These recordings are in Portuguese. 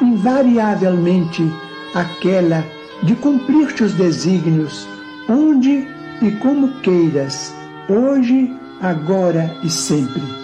invariavelmente aquela de cumprir teus desígnios, onde e como queiras, hoje, agora e sempre.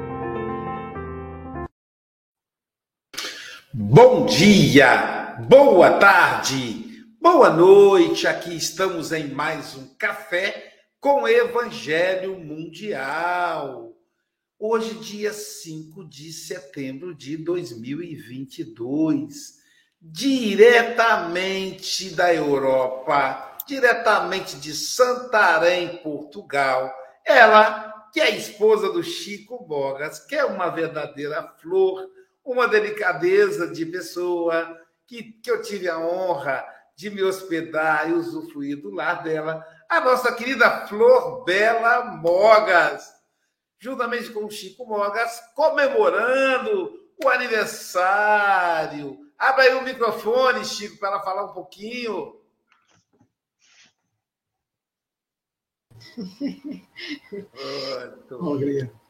Bom dia, boa tarde, boa noite. Aqui estamos em mais um café com Evangelho Mundial. Hoje, dia 5 de setembro de 2022, diretamente da Europa, diretamente de Santarém, Portugal. Ela, que é a esposa do Chico Bogas, que é uma verdadeira flor uma delicadeza de pessoa que, que eu tive a honra de me hospedar e usufruir do lar dela, a nossa querida Flor Bela Mogas, juntamente com o Chico Mogas, comemorando o aniversário. Abra aí o microfone, Chico, para ela falar um pouquinho. Muito.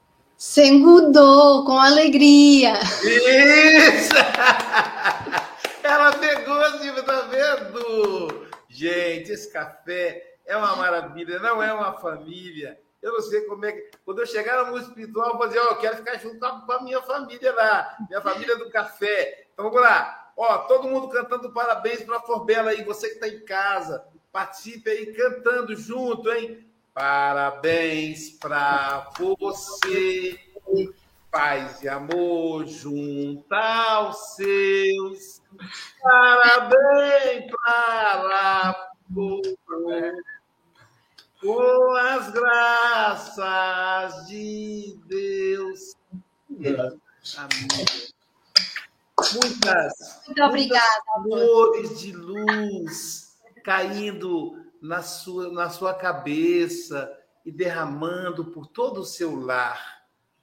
Sengudou, com alegria. Isso! Ela pegou, assim, tá vendo? Gente, esse café é uma maravilha, não é uma família. Eu não sei como é que. Quando eu chegar no mundo espiritual, eu vou dizer, ó, oh, eu quero ficar junto com a minha família lá, minha família do café. Então vamos lá. Ó, todo mundo cantando parabéns para a Forbela aí, você que está em casa, participe aí cantando junto, hein? Parabéns pra você, paz e amor junto aos seus. Parabéns para você, com as graças de Deus. Amém. Muitas, Muito obrigada. flores de luz caindo na sua, na sua cabeça e derramando por todo o seu lar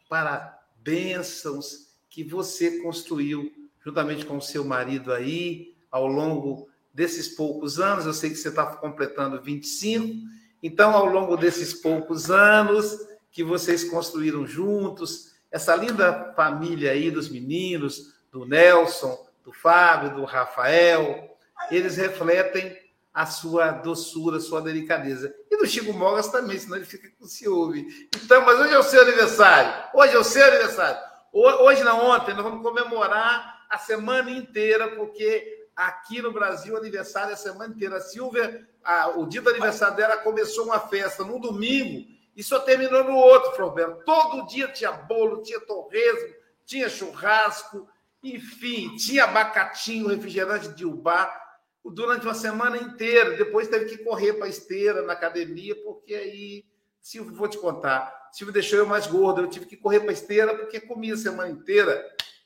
para bênçãos que você construiu juntamente com o seu marido aí ao longo desses poucos anos. Eu sei que você está completando 25, então, ao longo desses poucos anos que vocês construíram juntos, essa linda família aí dos meninos, do Nelson, do Fábio, do Rafael, eles refletem a sua doçura, a sua delicadeza. E do Chico Mogas também, senão ele fica com ciúme. Então, mas hoje é o seu aniversário. Hoje é o seu aniversário. Hoje, não, ontem, nós vamos comemorar a semana inteira, porque aqui no Brasil, aniversário é a semana inteira. A Silvia, a, o dia do aniversário dela começou uma festa no domingo e só terminou no outro, Florberto. Todo dia tinha bolo, tinha torresmo, tinha churrasco, enfim, tinha abacatinho, refrigerante de ubá durante uma semana inteira. Depois teve que correr para a esteira na academia, porque aí, Silvio, vou te contar, Silvio deixou eu mais gordo, eu tive que correr para a esteira porque comia a semana inteira.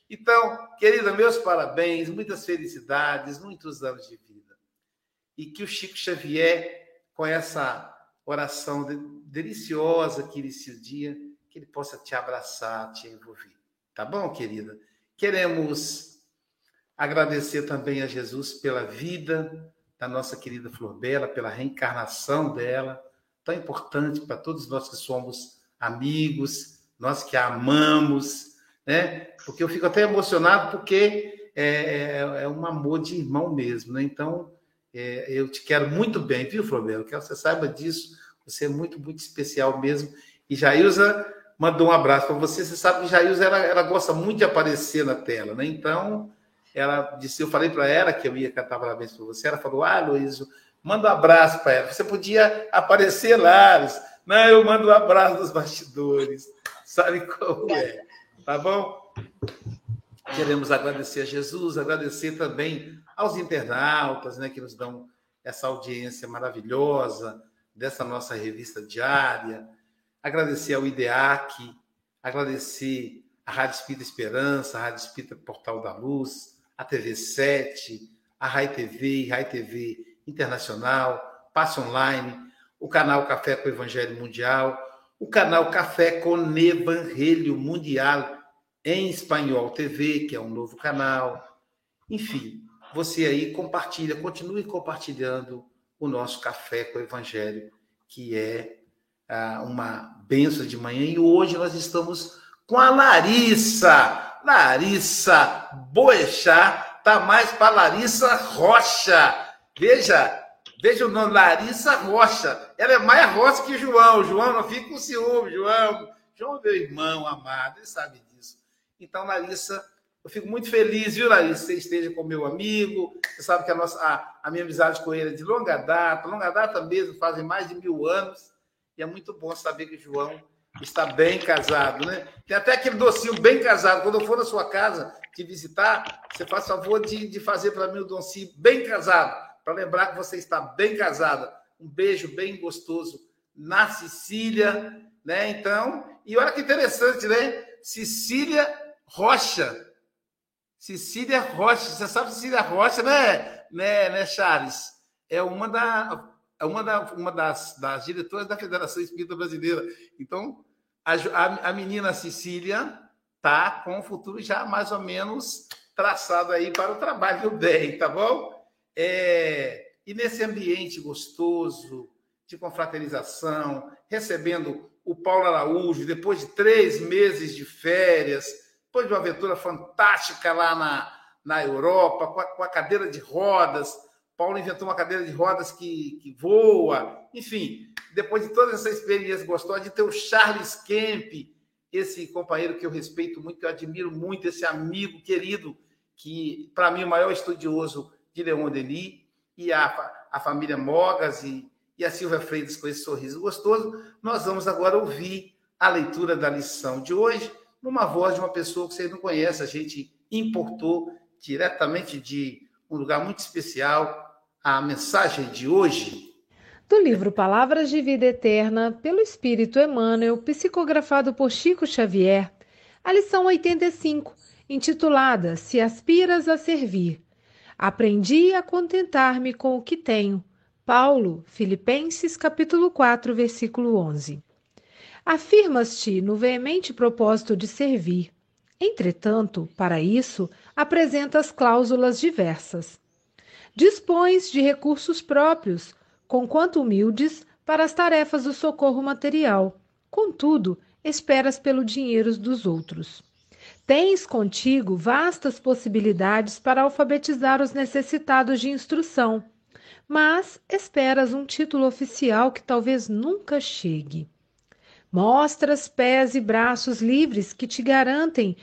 Então, querida, meus parabéns, muitas felicidades, muitos anos de vida. E que o Chico Xavier, com essa oração deliciosa que inicia o dia, que ele possa te abraçar, te envolver. Tá bom, querida? Queremos agradecer também a Jesus pela vida da nossa querida Flor Bela, pela reencarnação dela, tão importante para todos nós que somos amigos, nós que a amamos, né? Porque eu fico até emocionado porque é, é, é um amor de irmão mesmo, né? Então, é, eu te quero muito bem, viu, Flor Bela? Que você saiba disso. Você é muito, muito especial mesmo. E Jailza mandou um abraço para você. Você sabe que Jailza ela, ela gosta muito de aparecer na tela, né? Então, ela disse, eu falei para ela que eu ia cantar parabéns para você. Ela falou: Ah, Luísio, manda um abraço para ela. Você podia aparecer lá. Luiz. Não, eu mando um abraço dos bastidores. Sabe como é? Tá bom? Queremos agradecer a Jesus, agradecer também aos internautas, né, que nos dão essa audiência maravilhosa dessa nossa revista diária agradecer ao IDEAC, agradecer à Rádio Espírita Esperança, a Rádio Espírita Portal da Luz, a TV 7, a Rai TV, Rai TV Internacional, Passe Online, o canal Café com Evangelho Mundial, o canal Café com Evangelho Mundial em Espanhol TV, que é um novo canal. Enfim, você aí compartilha, continue compartilhando o nosso Café com Evangelho, que é uma benção de manhã e hoje nós estamos com a Larissa. Larissa Boechat, tá mais para Larissa Rocha. Veja, veja o nome, Larissa Rocha. Ela é mais rocha que João. João, não fica com ciúme, João. João é meu irmão amado, ele sabe disso. Então, Larissa, eu fico muito feliz, viu, Larissa, você esteja com meu amigo. Você sabe que a, nossa, a, a minha amizade com ele é de longa data, longa data mesmo, fazem mais de mil anos. E é muito bom saber que o João está bem casado, né? Tem até aquele docinho bem casado. Quando eu for na sua casa te visitar, você faz favor de, de fazer para mim o docinho bem casado, para lembrar que você está bem casada. Um beijo bem gostoso na Sicília, né? Então, e olha que interessante, né? Cecília Rocha. Cecília Rocha. Você sabe Cecília Rocha, né, né, né Charles? É uma da é uma, da, uma das, das diretoras da Federação Espírita Brasileira. Então, a, a, a menina Cecília está com o futuro já mais ou menos traçado aí para o trabalho do bem, tá bom? É, e nesse ambiente gostoso de confraternização, recebendo o Paulo Araújo, depois de três meses de férias, depois de uma aventura fantástica lá na, na Europa, com a, com a cadeira de rodas, Paulo inventou uma cadeira de rodas que, que voa. Enfim, depois de toda essa experiência gostosa, de ter o Charles Kemp, esse companheiro que eu respeito muito, que eu admiro muito, esse amigo querido, que para mim é o maior estudioso de Leon Denis, e a, a família Mogas, e, e a Silvia Freitas com esse sorriso gostoso, nós vamos agora ouvir a leitura da lição de hoje numa voz de uma pessoa que vocês não conhecem. A gente importou diretamente de um lugar muito especial a mensagem de hoje. Do livro Palavras de Vida Eterna, pelo Espírito Emmanuel, psicografado por Chico Xavier, a lição 85, intitulada Se Aspiras a Servir. Aprendi a contentar-me com o que tenho. Paulo, Filipenses capítulo 4, versículo 11. Afirmas-te no veemente propósito de servir. Entretanto, para isso, apresentas cláusulas diversas. Dispões de recursos próprios, conquanto humildes, para as tarefas do socorro material. Contudo, esperas pelo dinheiro dos outros. Tens contigo vastas possibilidades para alfabetizar os necessitados de instrução, mas esperas um título oficial que talvez nunca chegue. Mostras pés e braços livres que te garantem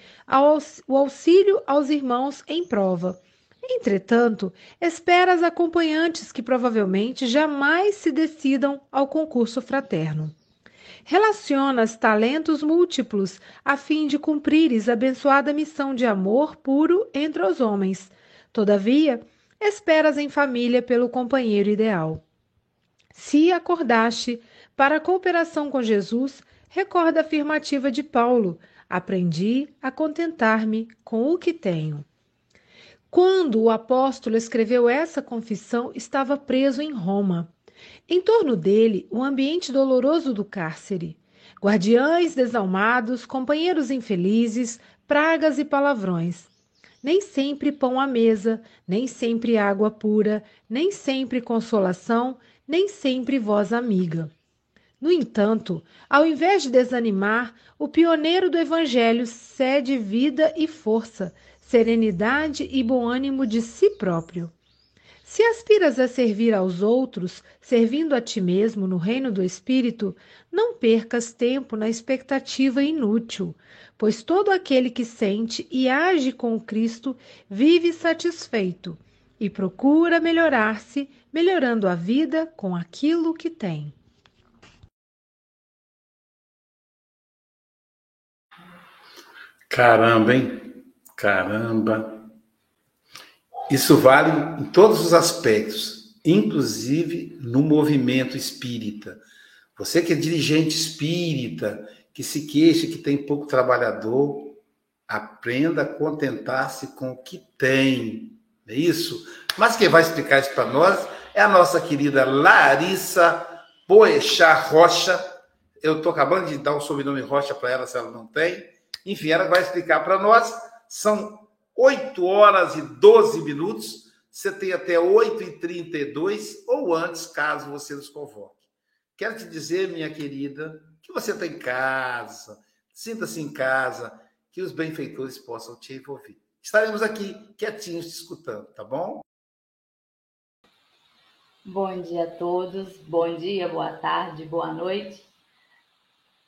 o auxílio aos irmãos em prova. Entretanto, esperas acompanhantes que provavelmente jamais se decidam ao concurso fraterno. Relacionas talentos múltiplos a fim de cumprires a abençoada missão de amor puro entre os homens. Todavia, esperas em família pelo companheiro ideal. Se acordaste para a cooperação com Jesus, recorda a afirmativa de Paulo: aprendi a contentar-me com o que tenho. Quando o apóstolo escreveu essa confissão, estava preso em Roma. Em torno dele, o ambiente doloroso do cárcere. Guardiães desalmados, companheiros infelizes, pragas e palavrões. Nem sempre pão à mesa, nem sempre água pura, nem sempre consolação, nem sempre voz amiga. No entanto, ao invés de desanimar, o pioneiro do Evangelho cede vida e força, serenidade e bom ânimo de si próprio. Se aspiras a servir aos outros, servindo a ti mesmo no reino do Espírito, não percas tempo na expectativa inútil, pois todo aquele que sente e age com Cristo vive satisfeito e procura melhorar-se, melhorando a vida com aquilo que tem. Caramba, hein? Caramba. Isso vale em todos os aspectos, inclusive no movimento espírita. Você que é dirigente espírita, que se queixa que tem pouco trabalhador, aprenda a contentar-se com o que tem. É isso? Mas quem vai explicar isso para nós é a nossa querida Larissa Boechat Rocha. Eu estou acabando de dar o sobrenome Rocha para ela, se ela não tem. Enfim, ela vai explicar para nós. São 8 horas e 12 minutos. Você tem até 8h32 ou antes, caso você nos convoque. Quero te dizer, minha querida, que você está em casa, sinta-se em casa, que os benfeitores possam te envolver. Estaremos aqui quietinhos te escutando, tá bom? Bom dia a todos, bom dia, boa tarde, boa noite.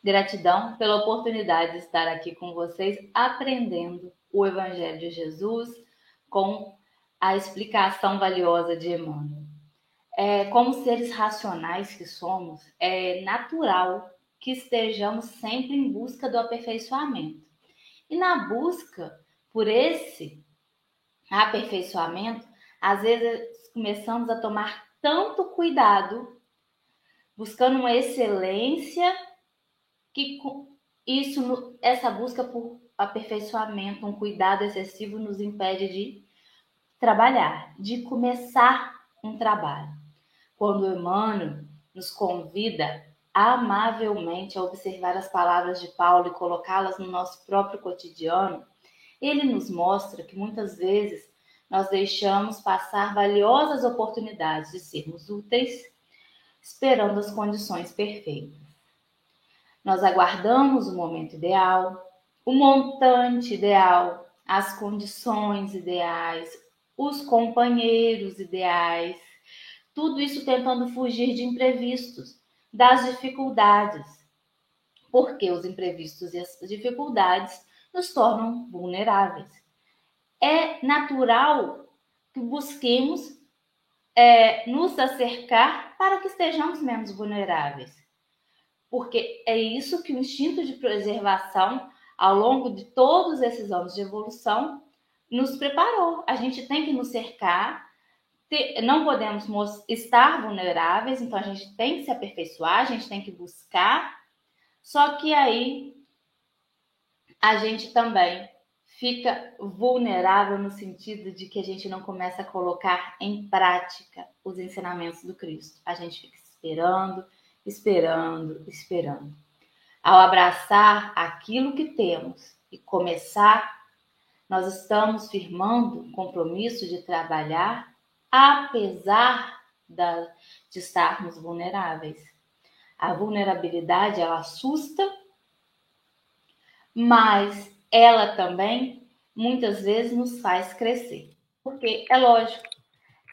Gratidão pela oportunidade de estar aqui com vocês aprendendo o Evangelho de Jesus com a explicação valiosa de Emmanuel. É, como seres racionais que somos, é natural que estejamos sempre em busca do aperfeiçoamento. E na busca por esse aperfeiçoamento, às vezes começamos a tomar tanto cuidado, buscando uma excelência, que isso, essa busca por aperfeiçoamento, um cuidado excessivo nos impede de trabalhar, de começar um trabalho. Quando Emmanuel nos convida amavelmente a observar as palavras de Paulo e colocá-las no nosso próprio cotidiano, ele nos mostra que muitas vezes nós deixamos passar valiosas oportunidades de sermos úteis, esperando as condições perfeitas. Nós aguardamos o momento ideal, o montante ideal, as condições ideais, os companheiros ideais, tudo isso tentando fugir de imprevistos, das dificuldades, porque os imprevistos e as dificuldades nos tornam vulneráveis. É natural que busquemos é, nos acercar para que estejamos menos vulneráveis. Porque é isso que o instinto de preservação, ao longo de todos esses anos de evolução, nos preparou. A gente tem que nos cercar, ter, não podemos estar vulneráveis, então a gente tem que se aperfeiçoar, a gente tem que buscar. Só que aí a gente também fica vulnerável no sentido de que a gente não começa a colocar em prática os ensinamentos do Cristo. A gente fica esperando, esperando, esperando. Ao abraçar aquilo que temos e começar, nós estamos firmando o compromisso de trabalhar apesar da, de estarmos vulneráveis. A vulnerabilidade ela assusta, mas ela também muitas vezes nos faz crescer. Porque é lógico,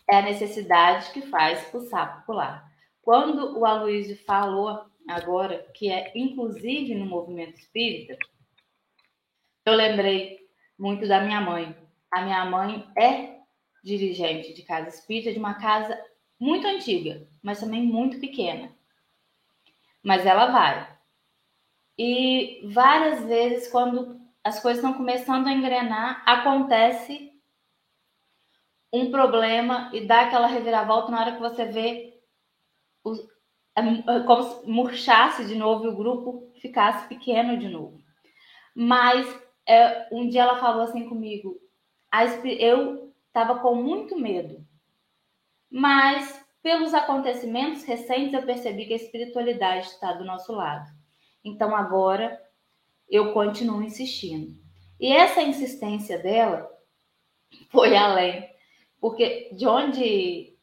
é a necessidade que faz o sapo pular. Quando o Aloysio falou agora, que é inclusive no movimento espírita, eu lembrei muito da minha mãe. A minha mãe é dirigente de casa espírita de uma casa muito antiga, mas também muito pequena. Mas ela vai. E várias vezes, quando as coisas estão começando a engrenar, acontece um problema e dá aquela reviravolta na hora que você vê como se murchasse de novo e o grupo ficasse pequeno de novo. Mas é, um dia ela falou assim comigo, eu estava com muito medo, mas pelos acontecimentos recentes eu percebi que a espiritualidade está do nosso lado. Então agora eu continuo insistindo. E essa insistência dela foi além, porque de onde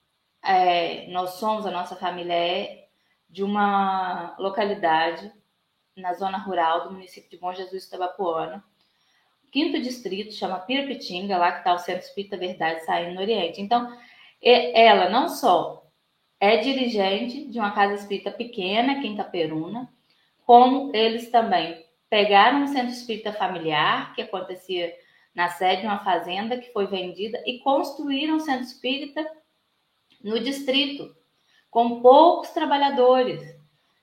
é, nós somos, a nossa família é de uma localidade na zona rural do município de Bom Jesus Itabapuana, quinto distrito, chama Pirapitinga, lá que está o Centro Espírita Verdade saindo no Oriente. Então, ela não só é dirigente de uma casa espírita pequena, Quinta Peruna, como eles também pegaram um centro espírita familiar, que acontecia na sede de uma fazenda que foi vendida, e construíram um centro espírita no distrito, com poucos trabalhadores.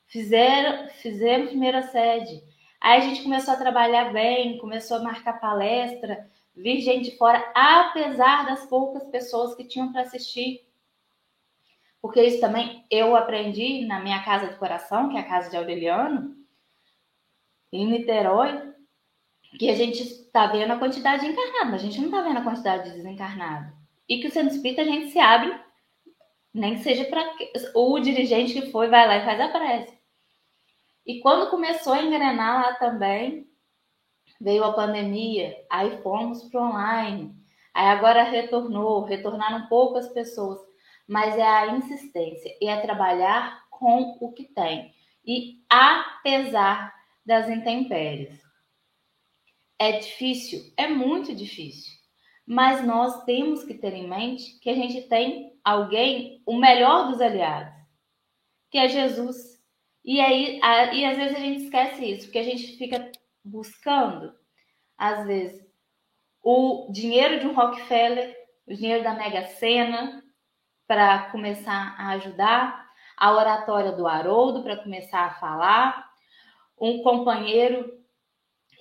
Fizeram, fizeram primeira sede. Aí a gente começou a trabalhar bem, começou a marcar palestra, vir gente de fora, apesar das poucas pessoas que tinham para assistir. Porque isso também eu aprendi na minha casa do coração, que é a casa de Aureliano, em Niterói, que a gente está vendo a quantidade de encarnados, a gente não está vendo a quantidade de desencarnados. E que o centro espírita a gente se abre, nem que seja para o dirigente que foi, vai lá e faz a prece. E quando começou a engrenar lá também, veio a pandemia, aí fomos para online, aí agora retornou, retornaram poucas pessoas, mas é a insistência e é trabalhar com o que tem. E apesar das intempéries. É difícil? É muito difícil. Mas nós temos que ter em mente que a gente tem alguém, o melhor dos aliados, que é Jesus. E aí, a, e às vezes a gente esquece isso, porque a gente fica buscando, às vezes, o dinheiro de um Rockefeller, o dinheiro da Mega Sena, para começar a ajudar, a oratória do Haroldo para começar a falar, um companheiro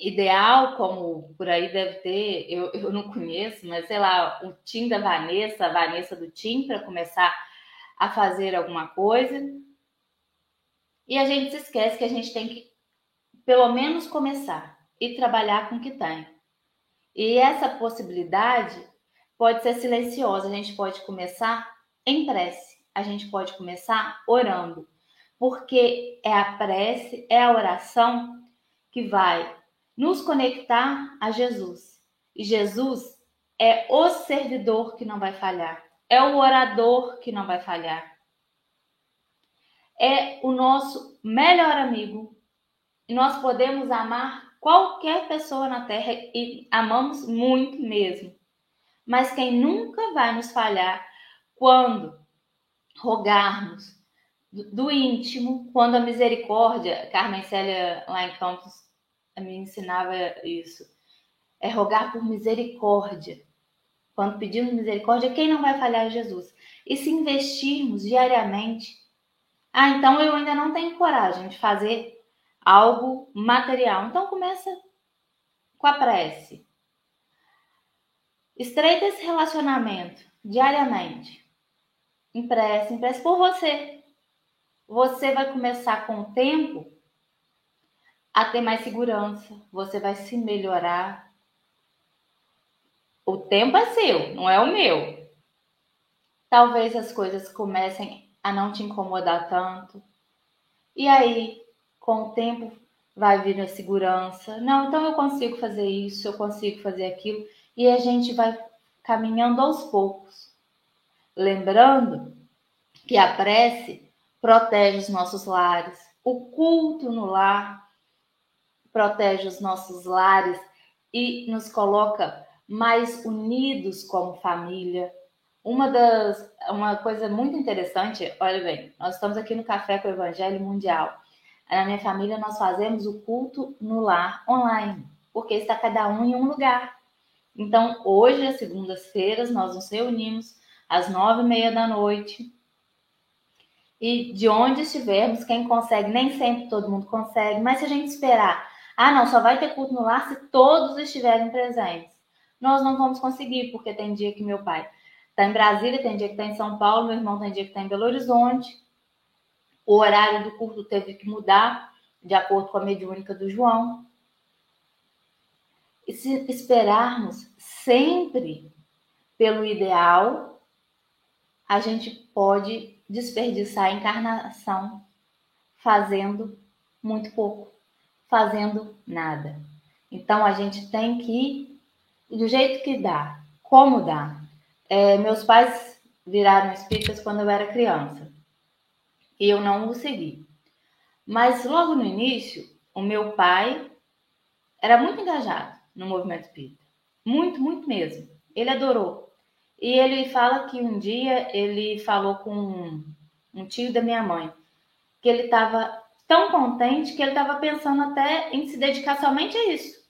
ideal, como por aí deve ter, eu, eu não conheço, mas sei lá, o Tim da Vanessa, a Vanessa do Tim, para começar a fazer alguma coisa. E a gente se esquece que a gente tem que, pelo menos, começar e trabalhar com o que tem. E essa possibilidade pode ser silenciosa, a gente pode começar em prece, a gente pode começar orando, porque é a prece, é a oração que vai nos conectar a Jesus. E Jesus é o servidor que não vai falhar, é o orador que não vai falhar. É o nosso melhor amigo. E nós podemos amar qualquer pessoa na terra e amamos muito mesmo. Mas quem nunca vai nos falhar quando rogarmos, do íntimo, quando a misericórdia, Carmen Célia lá em Campos me ensinava isso, é rogar por misericórdia. Quando pedimos misericórdia, quem não vai falhar é Jesus. e se investirmos diariamente. Ah, então eu ainda não tenho coragem de fazer algo material. Então começa com a prece. Estreita esse relacionamento diariamente. Empreste, empreste por você. Você vai começar com o tempo a ter mais segurança, você vai se melhorar. O tempo é seu, não é o meu. Talvez as coisas comecem a não te incomodar tanto. E aí, com o tempo, vai vir a segurança. Não, então eu consigo fazer isso, eu consigo fazer aquilo. E a gente vai caminhando aos poucos. Lembrando que a prece protege os nossos lares. O culto no lar protege os nossos lares e nos coloca mais unidos como família. Uma das uma coisa muito interessante, olha bem, nós estamos aqui no Café com o Evangelho Mundial. Na minha família nós fazemos o culto no lar online, porque está cada um em um lugar. Então, hoje, às segundas-feiras, nós nos reunimos às nove e meia da noite. E de onde estivermos, quem consegue, nem sempre todo mundo consegue, mas se a gente esperar, ah, não, só vai ter culto no lar se todos estiverem presentes. Nós não vamos conseguir, porque tem dia que meu pai está em Brasília, tem dia que está em São Paulo, meu irmão tem dia que está em Belo Horizonte. O horário do culto teve que mudar de acordo com a mediúnica do João. E se esperarmos sempre pelo ideal, a gente pode desperdiçar a encarnação fazendo muito pouco, fazendo nada. Então a gente tem que ir do jeito que dá, como dá. É, meus pais viraram espíritas quando eu era criança e eu não o segui. Mas logo no início, o meu pai era muito engajado no movimento espírita. Muito, muito mesmo. Ele adorou. E ele fala que um dia ele falou com um tio da minha mãe que ele estava tão contente que ele estava pensando até em se dedicar somente a isso.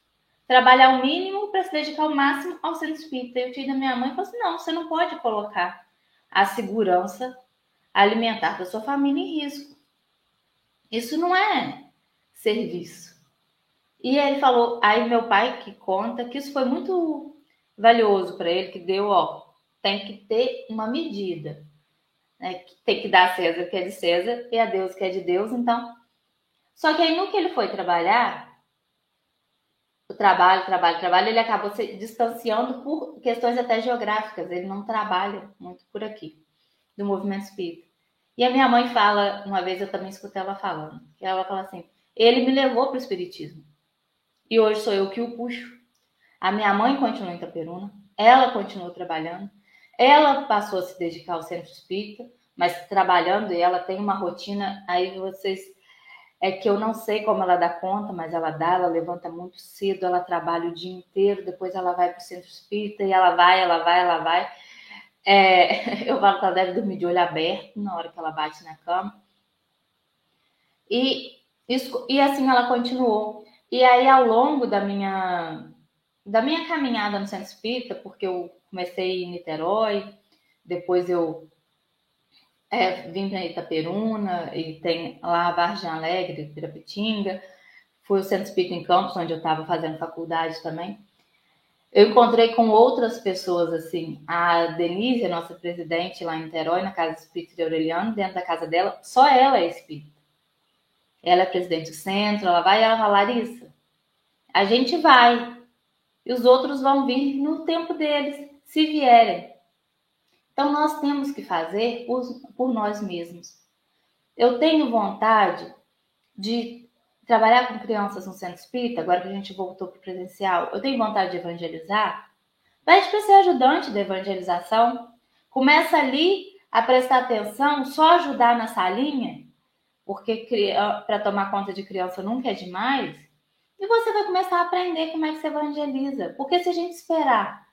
Trabalhar o mínimo para se dedicar ao máximo ao centro espírita. E o tio da minha mãe falou assim: não, você não pode colocar a segurança alimentar da sua família em risco. Isso não é serviço. E ele falou, aí meu pai que conta que isso foi muito valioso para ele, que deu, ó, tem que ter uma medida. Né? Tem que dar a César o que é de César e a Deus o que é de Deus, então. Só que aí no que ele foi trabalhar, o trabalho, trabalho, trabalho, ele acabou se distanciando por questões até geográficas. Ele não trabalha muito por aqui, do movimento espírita. E a minha mãe fala, uma vez eu também escutei ela falando, que ela fala assim: ele me levou para o espiritismo. E hoje sou eu que o puxo. A minha mãe continuou em Itaperuna, ela continuou trabalhando, ela passou a se dedicar ao centro espírita, mas trabalhando e ela tem uma rotina, aí vocês é que eu não sei como ela dá conta, mas ela dá, ela levanta muito cedo, ela trabalha o dia inteiro, depois ela vai para o centro espírita e ela vai, ela vai, ela vai. É, eu falo que ela deve dormir de olho aberto na hora que ela bate na cama. E, isso, e assim ela continuou. E aí, ao longo da minha, da minha caminhada no Centro Espírita, porque eu comecei em Niterói, depois eu é, vim para Itaperuna, e tem lá a Vargem Alegre, Pirapitinga, fui ao Centro Espírita em Campos, onde eu estava fazendo faculdade também. Eu encontrei com outras pessoas, assim, a Denise, a nossa presidente lá em Niterói, na Casa Espírita de Aureliano, dentro da casa dela, só ela é espírita. Ela é presidente do centro, ela vai, ela fala, Larissa, a gente vai. E os outros vão vir no tempo deles, se vierem. Então nós temos que fazer por, por nós mesmos. Eu tenho vontade de trabalhar com crianças no centro espírita, agora que a gente voltou para o presencial. Eu tenho vontade de evangelizar. Pede para ser ajudante da evangelização. Começa ali a prestar atenção, só ajudar na salinha porque para tomar conta de criança nunca é demais. E você vai começar a aprender como é que se evangeliza. Porque se a gente esperar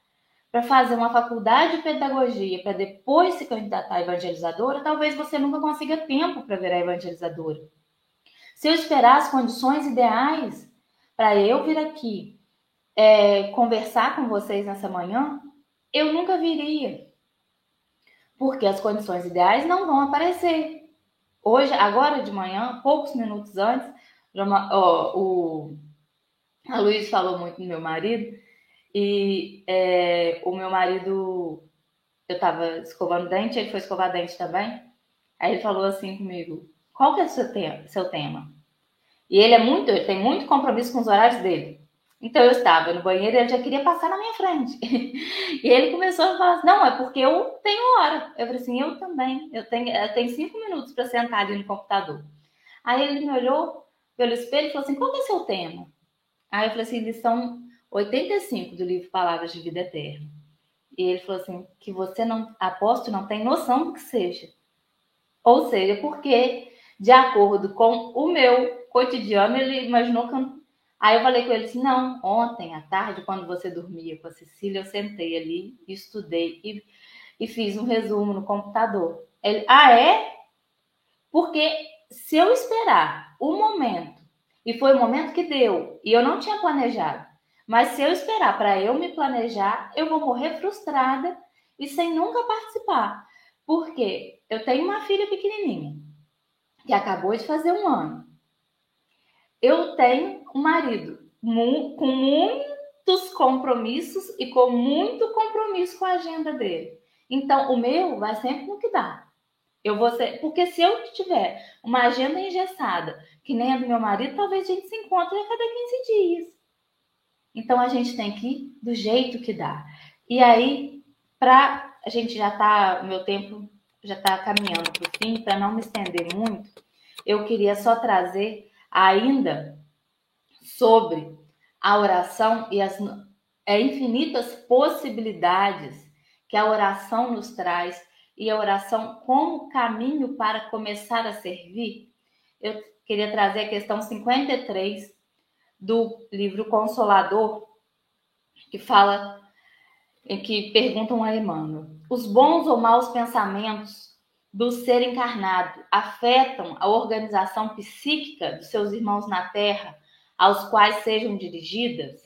para fazer uma faculdade de pedagogia para depois se candidatar a evangelizadora, talvez você nunca consiga tempo para virar evangelizadora. Se eu esperar as condições ideais para eu vir aqui é, conversar com vocês nessa manhã, eu nunca viria. porque as condições ideais não vão aparecer. Hoje, agora de manhã, poucos minutos antes, ó, o, a Luiz falou muito do meu marido, e é, o meu marido, eu estava escovando dente, ele foi escovar dente também. Aí ele falou assim comigo: qual que é o seu, te seu tema? E ele é muito, ele tem muito compromisso com os horários dele. Então eu estava no banheiro e ele já queria passar na minha frente. e ele começou a falar assim, não, é porque eu tenho hora. Eu falei assim, eu também. Eu tenho, eu tenho cinco minutos para sentar ali no computador. Aí ele me olhou pelo espelho e falou assim, qual é o seu tema? Aí eu falei assim, lição 85 do livro Palavras de Vida Eterna. E ele falou assim, que você não, aposto, não tem noção do que seja. Ou seja, porque, de acordo com o meu cotidiano, ele imaginou que eu Aí eu falei com ele assim: não, ontem à tarde, quando você dormia com a Cecília, eu sentei ali, estudei e, e fiz um resumo no computador. Ele, ah, é? Porque se eu esperar o momento, e foi o momento que deu, e eu não tinha planejado, mas se eu esperar para eu me planejar, eu vou morrer frustrada e sem nunca participar. Porque eu tenho uma filha pequenininha, que acabou de fazer um ano. Eu tenho um marido com muitos compromissos e com muito compromisso com a agenda dele. Então, o meu vai sempre no que dá. Eu vou ser, porque se eu tiver uma agenda engessada, que nem a do meu marido, talvez a gente se encontre a cada 15 dias. Então a gente tem que ir do jeito que dá. E aí, para a gente já tá, meu tempo já está caminhando para o fim, para não me estender muito, eu queria só trazer ainda sobre a oração e as é, infinitas possibilidades que a oração nos traz e a oração como caminho para começar a servir, eu queria trazer a questão 53 do livro Consolador, que fala, em que perguntam a Emmanuel: os bons ou maus pensamentos do ser encarnado afetam a organização psíquica dos seus irmãos na Terra aos quais sejam dirigidas?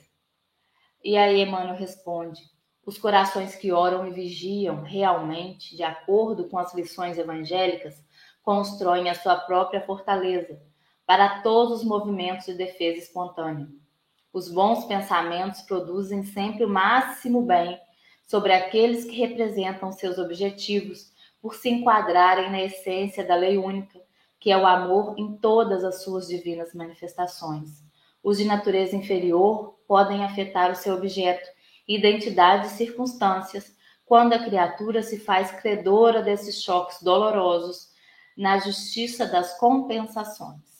E aí Emmanuel responde: os corações que oram e vigiam realmente, de acordo com as lições evangélicas, constroem a sua própria fortaleza para todos os movimentos de defesa espontânea. Os bons pensamentos produzem sempre o máximo bem sobre aqueles que representam seus objetivos por se enquadrarem na essência da lei única, que é o amor em todas as suas divinas manifestações. Os de natureza inferior podem afetar o seu objeto, identidade e circunstâncias, quando a criatura se faz credora desses choques dolorosos na justiça das compensações.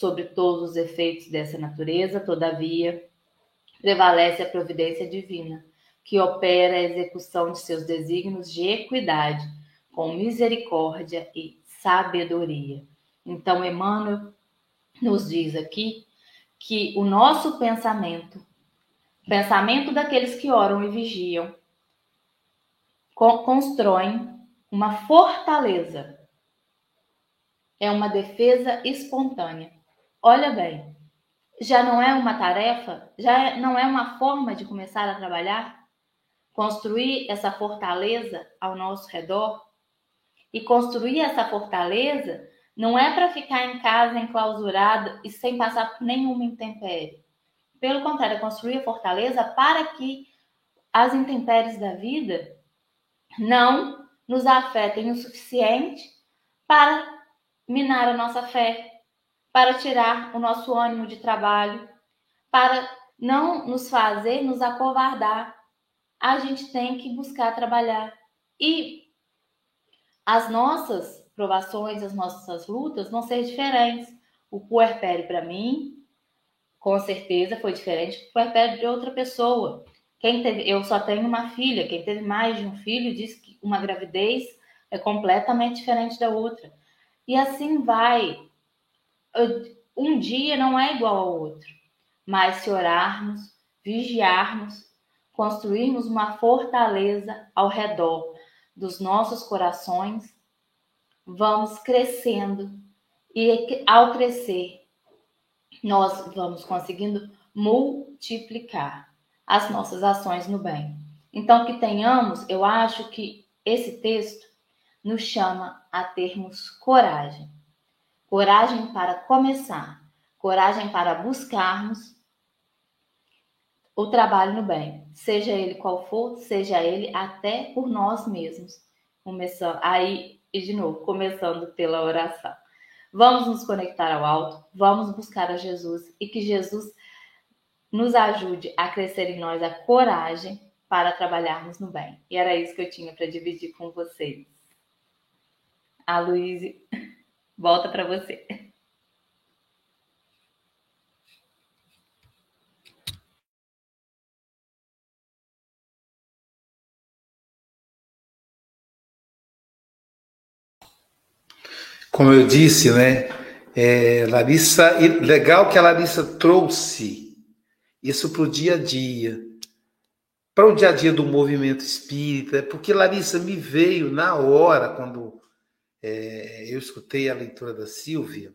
Sobre todos os efeitos dessa natureza, todavia, prevalece a providência divina, que opera a execução de seus desígnios de equidade, com misericórdia e sabedoria. Então, Emmanuel nos diz aqui que o nosso pensamento, pensamento daqueles que oram e vigiam, constroem uma fortaleza. É uma defesa espontânea. Olha bem, já não é uma tarefa, já não é uma forma de começar a trabalhar? Construir essa fortaleza ao nosso redor? E construir essa fortaleza não é para ficar em casa enclausurada e sem passar por nenhuma intempérie. Pelo contrário, é construir a fortaleza para que as intempéries da vida não nos afetem o suficiente para minar a nossa fé, para tirar o nosso ânimo de trabalho, para não nos fazer nos acovardar. A gente tem que buscar trabalhar. E as nossas provações, as nossas lutas vão ser diferentes. O puerpério para mim, com certeza, foi diferente do puerpério de outra pessoa. Quem teve, eu só tenho uma filha, quem teve mais de um filho diz que uma gravidez é completamente diferente da outra. E assim vai. Um dia não é igual ao outro, mas se orarmos, vigiarmos, construirmos uma fortaleza ao redor dos nossos corações, vamos crescendo e ao crescer, nós vamos conseguindo multiplicar as nossas ações no bem. Então, que tenhamos, eu acho que esse texto nos chama a termos coragem. Coragem para começar, coragem para buscarmos o trabalho no bem, seja ele qual for, seja ele até por nós mesmos. Começando aí e de novo, começando pela oração. Vamos nos conectar ao alto, vamos buscar a Jesus e que Jesus nos ajude a crescer em nós a coragem para trabalharmos no bem. E era isso que eu tinha para dividir com vocês. A Luísa, volta para você. Como eu disse, né? É, Larissa, legal que a Larissa trouxe isso para o dia a dia, para o dia a dia do movimento espírita, porque Larissa me veio na hora, quando é, eu escutei a leitura da Silvia,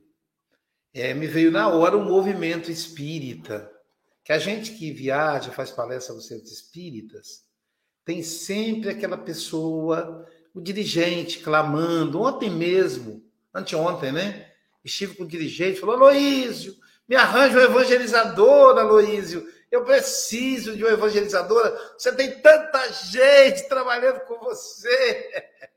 é, me veio na hora o movimento espírita, que a gente que viaja, faz palestra nos centros espíritas, tem sempre aquela pessoa, o dirigente clamando, ontem mesmo, anteontem, né? Estive com o dirigente, falou, Aloísio, me arranja um evangelizador, Aloísio. Eu preciso de uma evangelizadora. Você tem tanta gente trabalhando com você.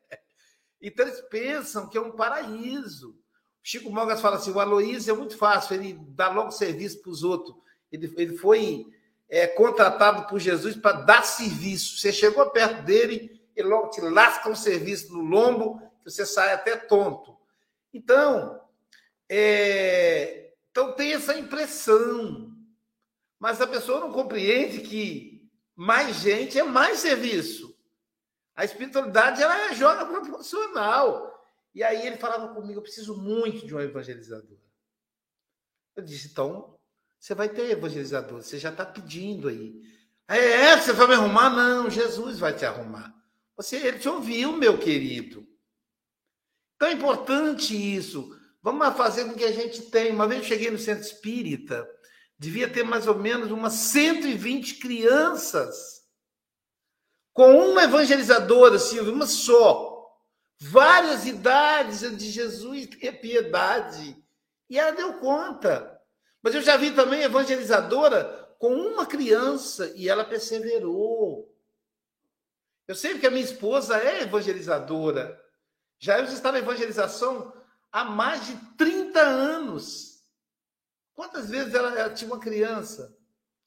Então eles pensam que é um paraíso. Chico Mogas fala assim: o Aloísio é muito fácil, ele dá logo serviço para os outros. Ele, ele foi é, contratado por Jesus para dar serviço. Você chegou perto dele, ele logo te lasca um serviço no lombo, que você sai até tonto. Então, é, então tem essa impressão. Mas a pessoa não compreende que mais gente é mais serviço. A espiritualidade ela é joga proporcional. E aí ele falava comigo, eu preciso muito de um evangelizador. Eu disse, então, você vai ter evangelizador, você já está pedindo aí. É, você vai me arrumar? Não, Jesus vai te arrumar. Você, ele te ouviu, meu querido. Então é importante isso. Vamos fazer com que a gente tenha. Uma vez eu cheguei no centro espírita, devia ter mais ou menos umas 120 crianças com uma evangelizadora, Silvia, uma só. Várias idades de Jesus e piedade. E ela deu conta. Mas eu já vi também evangelizadora com uma criança e ela perseverou. Eu sei que a minha esposa é evangelizadora. Já eu está na evangelização há mais de 30 anos. Quantas vezes ela, ela tinha uma criança?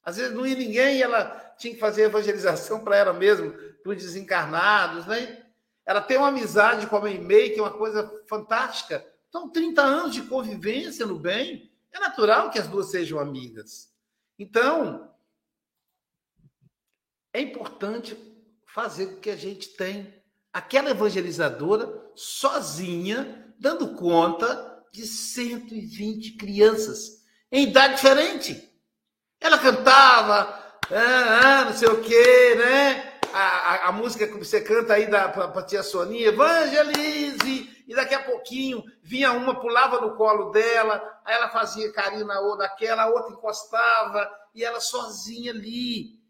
Às vezes não ia ninguém e ela tinha que fazer evangelização para ela mesma, para os desencarnados, né? Ela tem uma amizade com a mãe May, que é uma coisa fantástica. Então, 30 anos de convivência no bem, é natural que as duas sejam amigas. Então, é importante fazer com que a gente tenha aquela evangelizadora sozinha, dando conta de 120 crianças em idade diferente. Ela cantava, ah, ah, não sei o quê, né? A, a, a, música que você canta aí para a tia Soninha, evangelize, e daqui a pouquinho vinha uma, pulava no colo dela, aí ela fazia carinho na outra daquela, a outra encostava, e ela sozinha ali.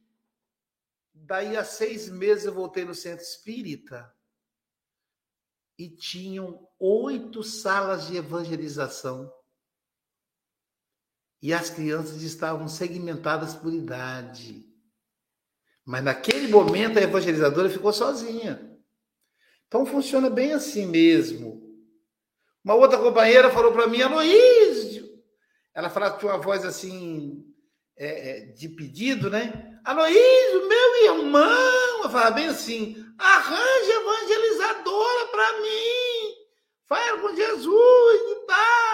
Daí a seis meses eu voltei no centro espírita e tinham oito salas de evangelização. E as crianças estavam segmentadas por idade. Mas naquele momento a evangelizadora ficou sozinha. Então funciona bem assim mesmo. Uma outra companheira falou para mim, Aloísio. Ela falava tinha uma voz assim, é, é, de pedido, né? Aloísio, meu irmão. Eu falava bem assim, arranja evangelizadora para mim. Fala com Jesus e tal.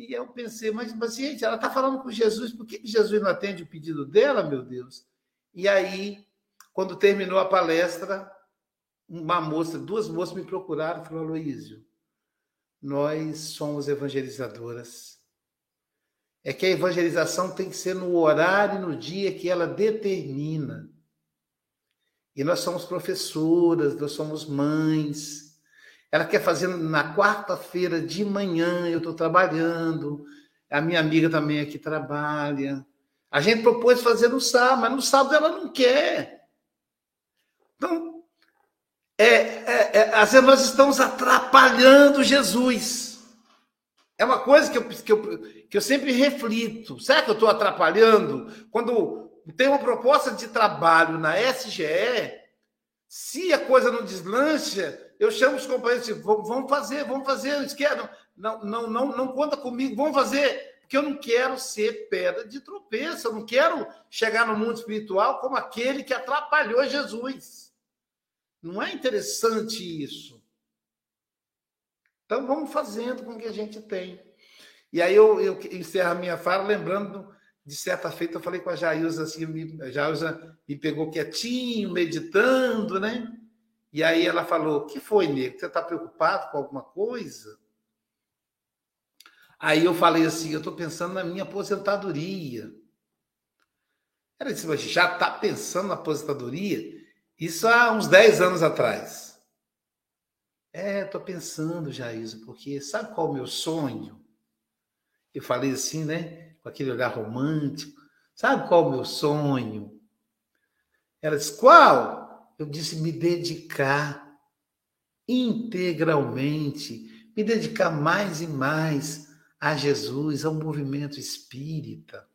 E eu pensei, mas, mas gente, ela está falando com Jesus, por que Jesus não atende o pedido dela, meu Deus? E aí, quando terminou a palestra, uma moça, duas moças me procuraram e falaram, Aloísio, nós somos evangelizadoras. É que a evangelização tem que ser no horário e no dia que ela determina. E nós somos professoras, nós somos mães. Ela quer fazer na quarta-feira de manhã, eu estou trabalhando. A minha amiga também aqui trabalha. A gente propôs fazer no sábado, mas no sábado ela não quer. Então, é, é, é, às vezes nós estamos atrapalhando Jesus. É uma coisa que eu, que eu, que eu sempre reflito. Será que eu estou atrapalhando? Quando tem uma proposta de trabalho na SGE, se a coisa não deslancha, eu chamo os companheiros e digo, vamos fazer, vamos fazer, esquerda, não, não, não, não conta comigo, vamos fazer, porque eu não quero ser pedra de tropeço, eu não quero chegar no mundo espiritual como aquele que atrapalhou Jesus. Não é interessante isso? Então vamos fazendo com o que a gente tem. E aí eu, eu encerro a minha fala lembrando de certa feita eu falei com a Jailza assim, a Jailza me pegou quietinho, meditando, né? E aí ela falou: "Que foi, nego? Você está preocupado com alguma coisa?" Aí eu falei assim: "Eu estou pensando na minha aposentadoria." Ela disse: "Mas já está pensando na aposentadoria?" Isso há uns 10 anos atrás. É, estou pensando, Jailza, porque sabe qual é o meu sonho? Eu falei assim, né? com aquele olhar romântico. Sabe qual é o meu sonho? Ela disse: Qual? Eu disse: me dedicar integralmente, me dedicar mais e mais a Jesus, ao movimento espírita.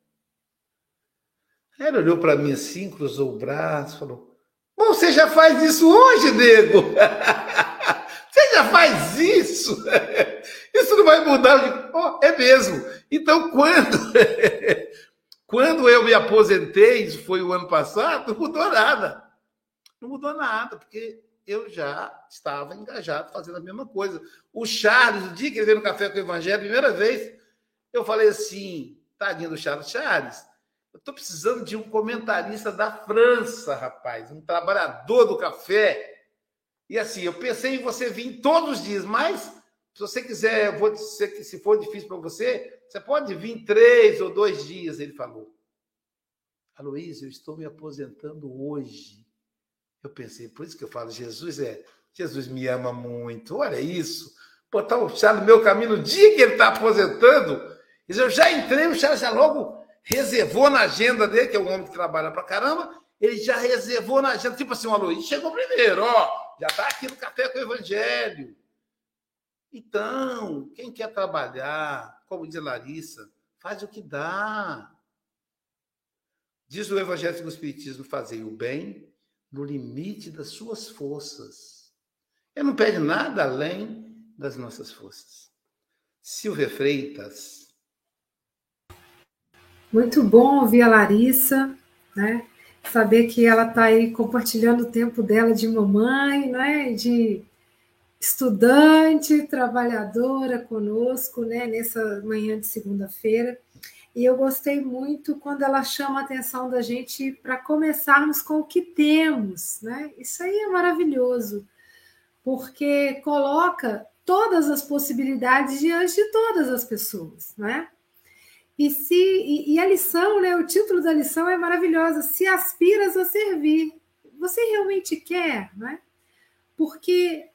Ela olhou para mim assim, cruzou o braço, falou: Bom, você já faz isso hoje, nego? você já faz isso? Isso não vai mudar. Oh, é mesmo. Então, quando, quando eu me aposentei, isso foi o ano passado, não mudou nada. Não mudou nada, porque eu já estava engajado fazendo a mesma coisa. O Charles, o dia que ele veio no Café com o Evangelho, primeira vez, eu falei assim, tadinho do Charles, Charles, eu estou precisando de um comentarista da França, rapaz, um trabalhador do café. E assim, eu pensei em você vir todos os dias, mas se você quiser, eu vou dizer que se for difícil para você, você pode vir três ou dois dias, ele falou. Aloísio, eu estou me aposentando hoje. Eu pensei, por isso que eu falo, Jesus é, Jesus me ama muito. Olha isso. Botar o chá no meu caminho no dia que ele está aposentando. Eu já entrei, o chá já logo reservou na agenda dele, que é um homem que trabalha pra caramba, ele já reservou na agenda, tipo assim, o Aloysio chegou primeiro, ó, já está aqui no Café com o Evangelho. Então, quem quer trabalhar, como diz Larissa, faz o que dá. Diz o Evangelho do Espiritismo: fazer o bem no limite das suas forças. Ele não pede nada além das nossas forças. Silvia Freitas. Muito bom ouvir a Larissa, né? Saber que ela está aí compartilhando o tempo dela de mamãe, né? De estudante, trabalhadora conosco, né, nessa manhã de segunda-feira. E eu gostei muito quando ela chama a atenção da gente para começarmos com o que temos, né? Isso aí é maravilhoso, porque coloca todas as possibilidades diante de todas as pessoas, né? E se e, e a lição, né? O título da lição é maravilhosa. Se aspiras a servir, você realmente quer, né? Porque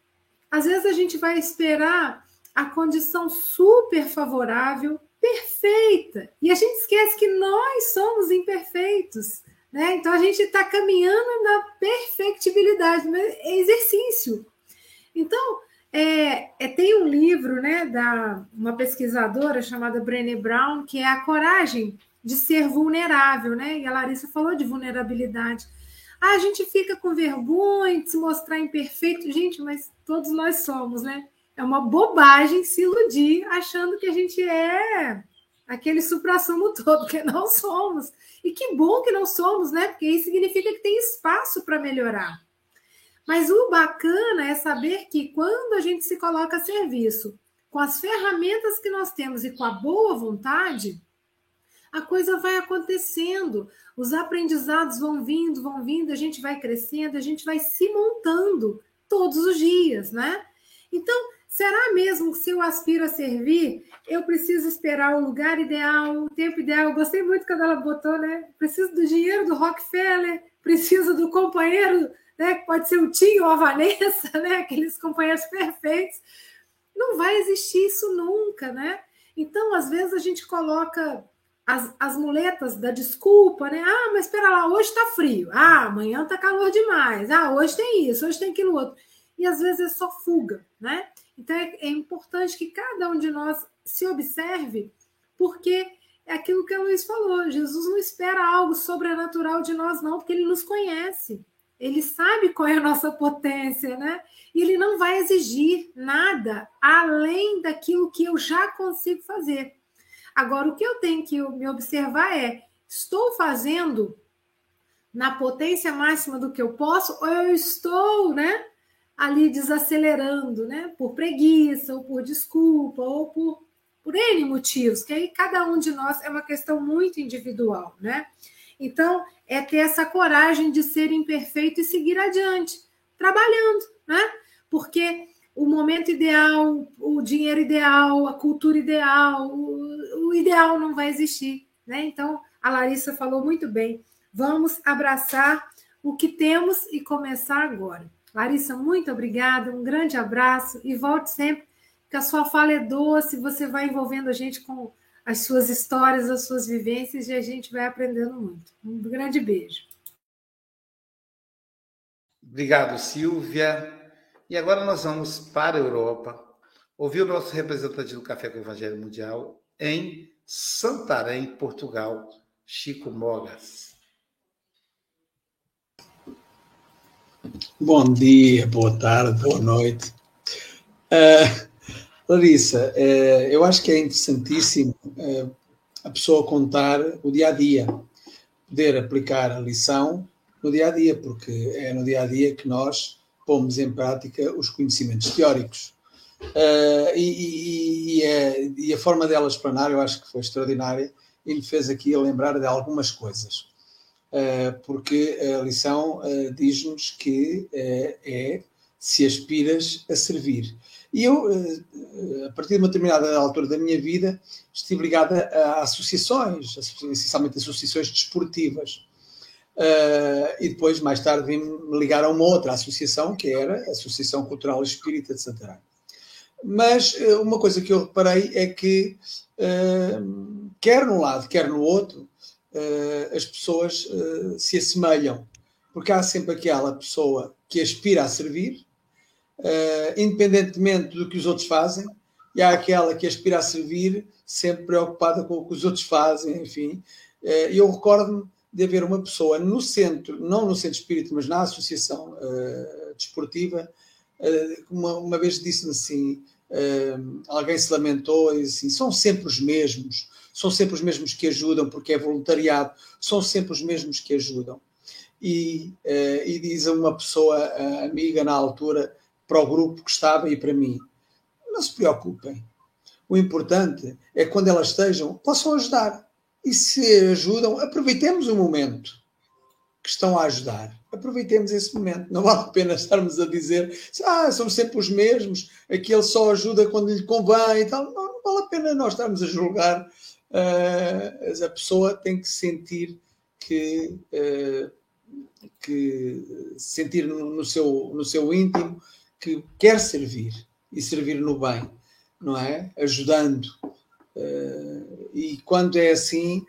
às vezes a gente vai esperar a condição super favorável, perfeita, e a gente esquece que nós somos imperfeitos. Né? Então a gente está caminhando na perfectibilidade, mas é exercício. Então, é, é, tem um livro né, da uma pesquisadora chamada Brené Brown, que é a coragem de ser vulnerável, né? E a Larissa falou de vulnerabilidade. Ah, a gente fica com vergonha de se mostrar imperfeito. Gente, mas todos nós somos, né? É uma bobagem se iludir achando que a gente é aquele supra-sumo todo, que não somos. E que bom que não somos, né? Porque isso significa que tem espaço para melhorar. Mas o bacana é saber que quando a gente se coloca a serviço, com as ferramentas que nós temos e com a boa vontade, a coisa vai acontecendo, os aprendizados vão vindo, vão vindo, a gente vai crescendo, a gente vai se montando todos os dias, né? Então, será mesmo que se eu aspiro a servir, eu preciso esperar o lugar ideal, o tempo ideal? Eu gostei muito quando ela botou, né? Preciso do dinheiro do Rockefeller, preciso do companheiro, né? Pode ser o tio ou a Vanessa, né? Aqueles companheiros perfeitos. Não vai existir isso nunca, né? Então, às vezes, a gente coloca as, as muletas da desculpa, né? Ah, mas espera lá, hoje está frio. Ah, amanhã está calor demais. Ah, hoje tem isso, hoje tem aquilo outro. e às vezes é só fuga, né? Então é, é importante que cada um de nós se observe, porque é aquilo que a Luiz falou: Jesus não espera algo sobrenatural de nós, não, porque ele nos conhece. Ele sabe qual é a nossa potência, né? E ele não vai exigir nada além daquilo que eu já consigo fazer. Agora, o que eu tenho que me observar é: estou fazendo na potência máxima do que eu posso, ou eu estou, né, ali desacelerando, né, por preguiça, ou por desculpa, ou por, por N motivos, que aí cada um de nós é uma questão muito individual, né? Então, é ter essa coragem de ser imperfeito e seguir adiante, trabalhando, né? Porque o momento ideal, o dinheiro ideal, a cultura ideal, o, o ideal não vai existir, né? Então, a Larissa falou muito bem. Vamos abraçar o que temos e começar agora. Larissa, muito obrigada, um grande abraço e volte sempre, que a sua fala é doce, você vai envolvendo a gente com as suas histórias, as suas vivências e a gente vai aprendendo muito. Um grande beijo. Obrigado, Silvia. E agora nós vamos para a Europa, ouvir o nosso representante do Café com o Evangelho Mundial em Santarém, Portugal, Chico Mogas. Bom dia, boa tarde, boa noite. Uh, Larissa, uh, eu acho que é interessantíssimo uh, a pessoa contar o dia a dia, poder aplicar a lição no dia a dia, porque é no dia a dia que nós pomos em prática os conhecimentos teóricos. Uh, e, e, e, a, e, a, forma dela explanar, eu acho que foi extraordinária e lhe fez aqui lembrar de algumas coisas. Uh, porque a lição uh, diz-nos que é se aspiras a servir. E eu, a partir de uma determinada altura da minha vida, estive ligada a associações, essencialmente associações desportivas. E depois, mais tarde, vim-me ligar a uma outra associação, que era a Associação Cultural Espírita de Santarém. Mas uma coisa que eu reparei é que, quer num lado, quer no outro, as pessoas se assemelham, porque há sempre aquela pessoa que aspira a servir, independentemente do que os outros fazem, e há aquela que aspira a servir, sempre preocupada com o que os outros fazem, enfim. Eu recordo-me de haver uma pessoa no centro, não no centro espírita, mas na associação uh, desportiva, uh, uma, uma vez disse-me assim, uh, alguém se lamentou e assim, são sempre os mesmos, são sempre os mesmos que ajudam, porque é voluntariado, são sempre os mesmos que ajudam. E, e diz a uma pessoa amiga na altura, para o grupo que estava e para mim, não se preocupem, o importante é que quando elas estejam, possam ajudar e se ajudam, aproveitemos o momento que estão a ajudar. Aproveitemos esse momento. Não vale a pena estarmos a dizer ah, somos sempre os mesmos, aquele só ajuda quando lhe convém e tal. Não, não vale a pena nós estarmos a julgar. Uh, a pessoa tem que sentir que, uh, que sentir no, no, seu, no seu íntimo que quer servir e servir no bem, não é? Ajudando, Uh, e quando é assim,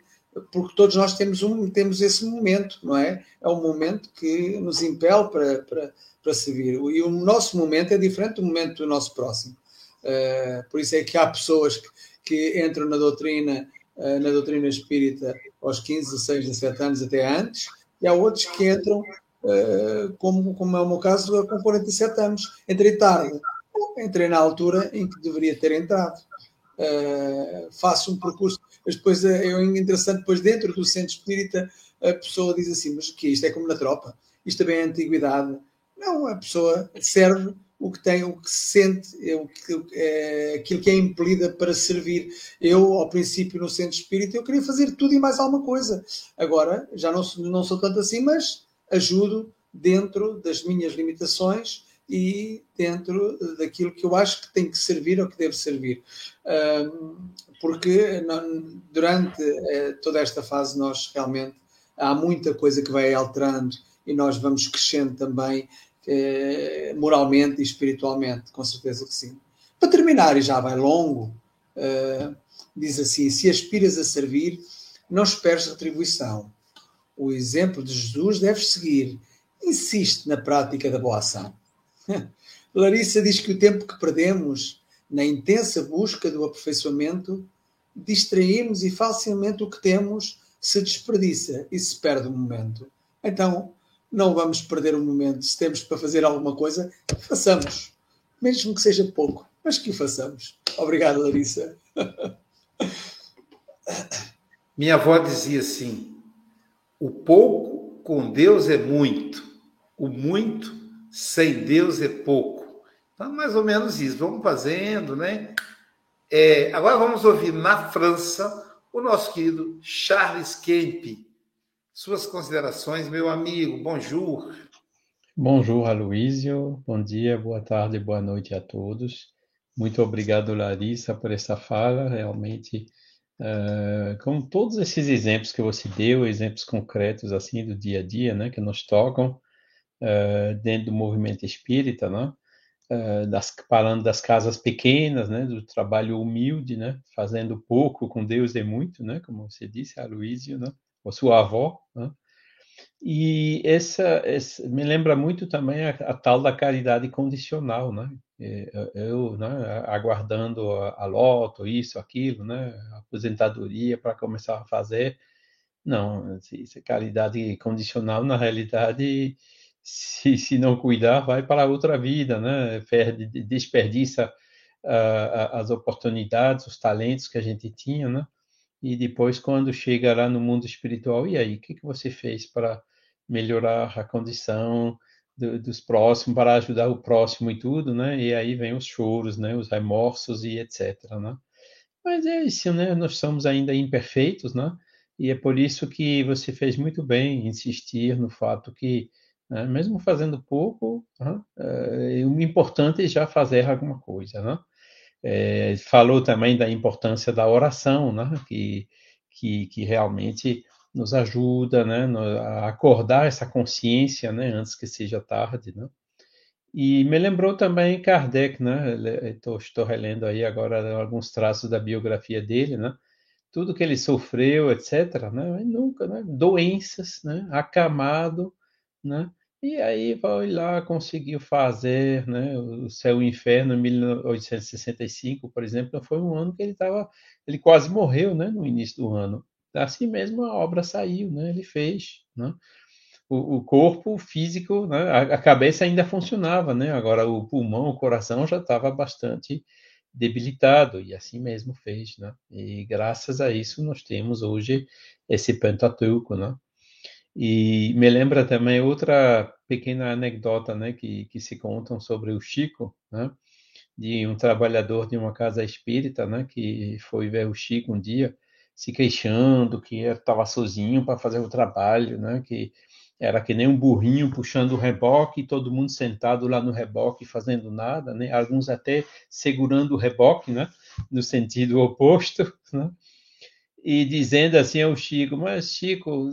porque todos nós temos, um, temos esse momento, não é? É um momento que nos impele para, para, para servir. E o nosso momento é diferente do momento do nosso próximo. Uh, por isso é que há pessoas que, que entram na doutrina, uh, na doutrina espírita aos 15, 16, 17 anos, até antes, e há outros que entram, uh, como, como é o meu caso, com 47 anos. Entrei tarde. Entrei na altura em que deveria ter entrado uh, faço um percurso. Mas depois é, é interessante, depois dentro do centro espírita, a pessoa diz assim: Mas que isto é como na tropa? Isto também é antiguidade. Não, a pessoa serve o que tem, o que se sente, é o que, é, aquilo que é impelida para servir. Eu, ao princípio, no centro espírita, eu queria fazer tudo e mais alguma coisa. Agora, já não, não sou tanto assim, mas ajudo dentro das minhas limitações e dentro daquilo que eu acho que tem que servir ou que deve servir. Porque durante eh, toda esta fase nós realmente há muita coisa que vai alterando e nós vamos crescendo também moralmente e espiritualmente, com certeza que sim. Para terminar, e já vai longo, eh, diz assim: se aspiras a servir, não esperes retribuição. O exemplo de Jesus deves seguir. Insiste na prática da boa ação. Larissa diz que o tempo que perdemos na intensa busca do aperfeiçoamento, distraímos e facilmente o que temos se desperdiça e se perde o momento. Então, não vamos perder o momento. Se temos para fazer alguma coisa, façamos. Mesmo que seja pouco, mas que o façamos. Obrigado, Larissa. Minha avó dizia assim: o pouco com Deus é muito, o muito sem Deus é pouco. Então, mais ou menos isso. Vamos fazendo, né? É, agora vamos ouvir na França o nosso querido Charles Kemp. Suas considerações, meu amigo. Bonjour. Bonjour, Aloísio. Bom dia, boa tarde, boa noite a todos. Muito obrigado, Larissa, por essa fala. Realmente, uh, com todos esses exemplos que você deu, exemplos concretos assim do dia a dia, né, que nos tocam uh, dentro do movimento espírita, né? Eh, das, falando das casas pequenas, né, do trabalho humilde, né, fazendo pouco com Deus é muito, né, como você disse, a Luísio, né, ou sua avó, né, e essa, essa, me lembra muito também a, a, tal da caridade condicional, né, eu, né, aguardando a, a loto, isso, aquilo, né, aposentadoria para começar a fazer, não, é caridade condicional, na realidade, se, se não cuidar, vai para outra vida, né? Perde, desperdiça uh, as oportunidades, os talentos que a gente tinha, né? E depois, quando chega lá no mundo espiritual, e aí, o que, que você fez para melhorar a condição do, dos próximos, para ajudar o próximo e tudo, né? E aí vem os choros, né? Os remorsos e etc, né? Mas é isso, né? Nós somos ainda imperfeitos, né? E é por isso que você fez muito bem insistir no fato que né? Mesmo fazendo pouco, né? é, o importante é já fazer alguma coisa. Né? É, falou também da importância da oração, né? que, que, que realmente nos ajuda né? a acordar essa consciência né? antes que seja tarde. Né? E me lembrou também Kardec, né? Estou, estou relendo aí agora alguns traços da biografia dele, né? Tudo que ele sofreu, etc. Né? Nunca, né? Doenças, né? Acamado, né? E aí vai lá, conseguiu fazer né, o Céu e o Inferno em 1865, por exemplo, foi um ano que ele estava, ele quase morreu, né, no início do ano. Assim mesmo a obra saiu, né, ele fez, né? O, o corpo físico, né, a, a, cabeça ainda funcionava, né? Agora o pulmão, o coração já estava bastante debilitado e assim mesmo fez, né? E graças a isso nós temos hoje esse Pentateuco, né? E me lembra também outra pequena anedota, né, que, que se contam sobre o Chico, né, de um trabalhador de uma casa espírita, né, que foi ver o Chico um dia se queixando que estava sozinho para fazer o trabalho, né, que era que nem um burrinho puxando o reboque, todo mundo sentado lá no reboque fazendo nada, né, alguns até segurando o reboque, né, no sentido oposto, né, e dizendo assim ao Chico, mas Chico,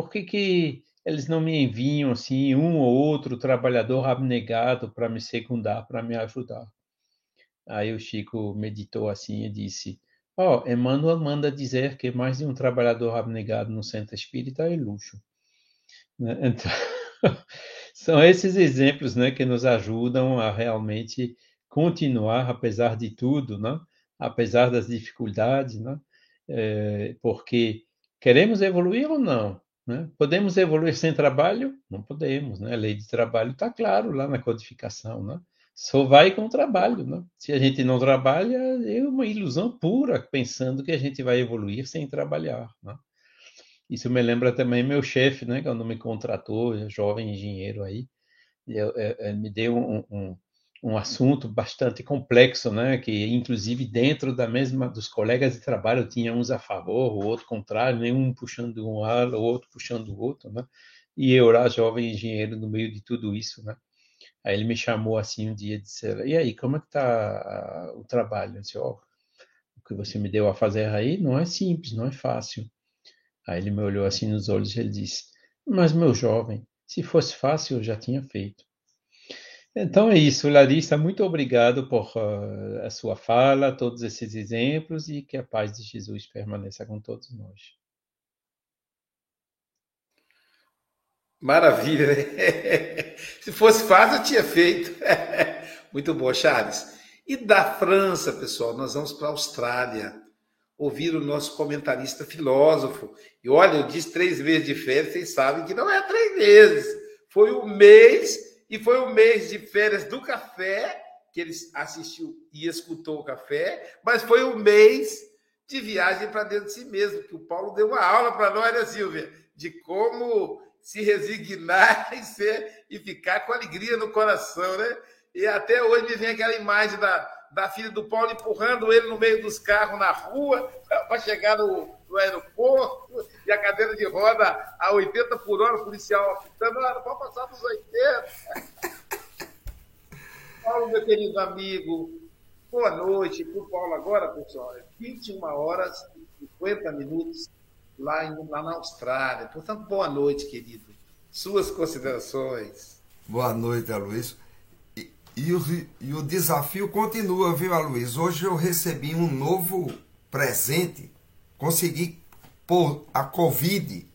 por que, que eles não me enviam assim um ou outro trabalhador abnegado para me secundar, para me ajudar? Aí o Chico meditou assim e disse: Ó, oh, Emmanuel manda dizer que mais de um trabalhador abnegado no centro espírita é luxo. Né? Então, são esses exemplos né, que nos ajudam a realmente continuar, apesar de tudo, né? apesar das dificuldades, né? É, porque queremos evoluir ou não? Né? Podemos evoluir sem trabalho? Não podemos, né? A lei de trabalho está claro lá na codificação, né? Só vai com o trabalho, né? Se a gente não trabalha, é uma ilusão pura pensando que a gente vai evoluir sem trabalhar, né? Isso me lembra também meu chefe, né? Quando me contratou, jovem engenheiro aí, ele me deu um, um um assunto bastante complexo, né? Que inclusive dentro da mesma dos colegas de trabalho tinha uns a favor, o outro contrário, nenhum puxando um lado, o outro puxando o outro, né? E eu lá jovem engenheiro no meio de tudo isso, né? Aí ele me chamou assim um dia e disse: "E aí, como é que tá o trabalho?" Eu disse: "Ó, oh, o que você me deu a fazer aí não é simples, não é fácil." Aí ele me olhou assim nos olhos e ele disse: "Mas meu jovem, se fosse fácil eu já tinha feito." Então é isso, Larissa, muito obrigado por uh, a sua fala, todos esses exemplos e que a paz de Jesus permaneça com todos nós. Maravilha, né? Se fosse fácil, eu tinha feito. Muito bom, Charles. E da França, pessoal, nós vamos para a Austrália ouvir o nosso comentarista filósofo. E olha, eu disse três meses de férias, vocês sabem que não é três meses. Foi o mês, e foi o mês de férias do café, que ele assistiu e escutou o café, mas foi o mês de viagem para dentro de si mesmo, que o Paulo deu uma aula para nós, né, Silvia? De como se resignar e ser e ficar com alegria no coração, né? E até hoje me vem aquela imagem da, da filha do Paulo empurrando ele no meio dos carros na rua para chegar no, no, aeroporto e a cadeira de roda a 80 por hora, o policial apitando, ah, não pode passar dos 80. Paulo, meu querido amigo, boa noite. Para o Paulo agora, pessoal, é 21 horas e 50 minutos lá, em, lá na Austrália. Portanto, boa noite, querido. Suas considerações. Boa noite, Aloysio. E o, e o desafio continua, viu, Aloysio? Hoje eu recebi um novo presente. Consegui pôr a Covid.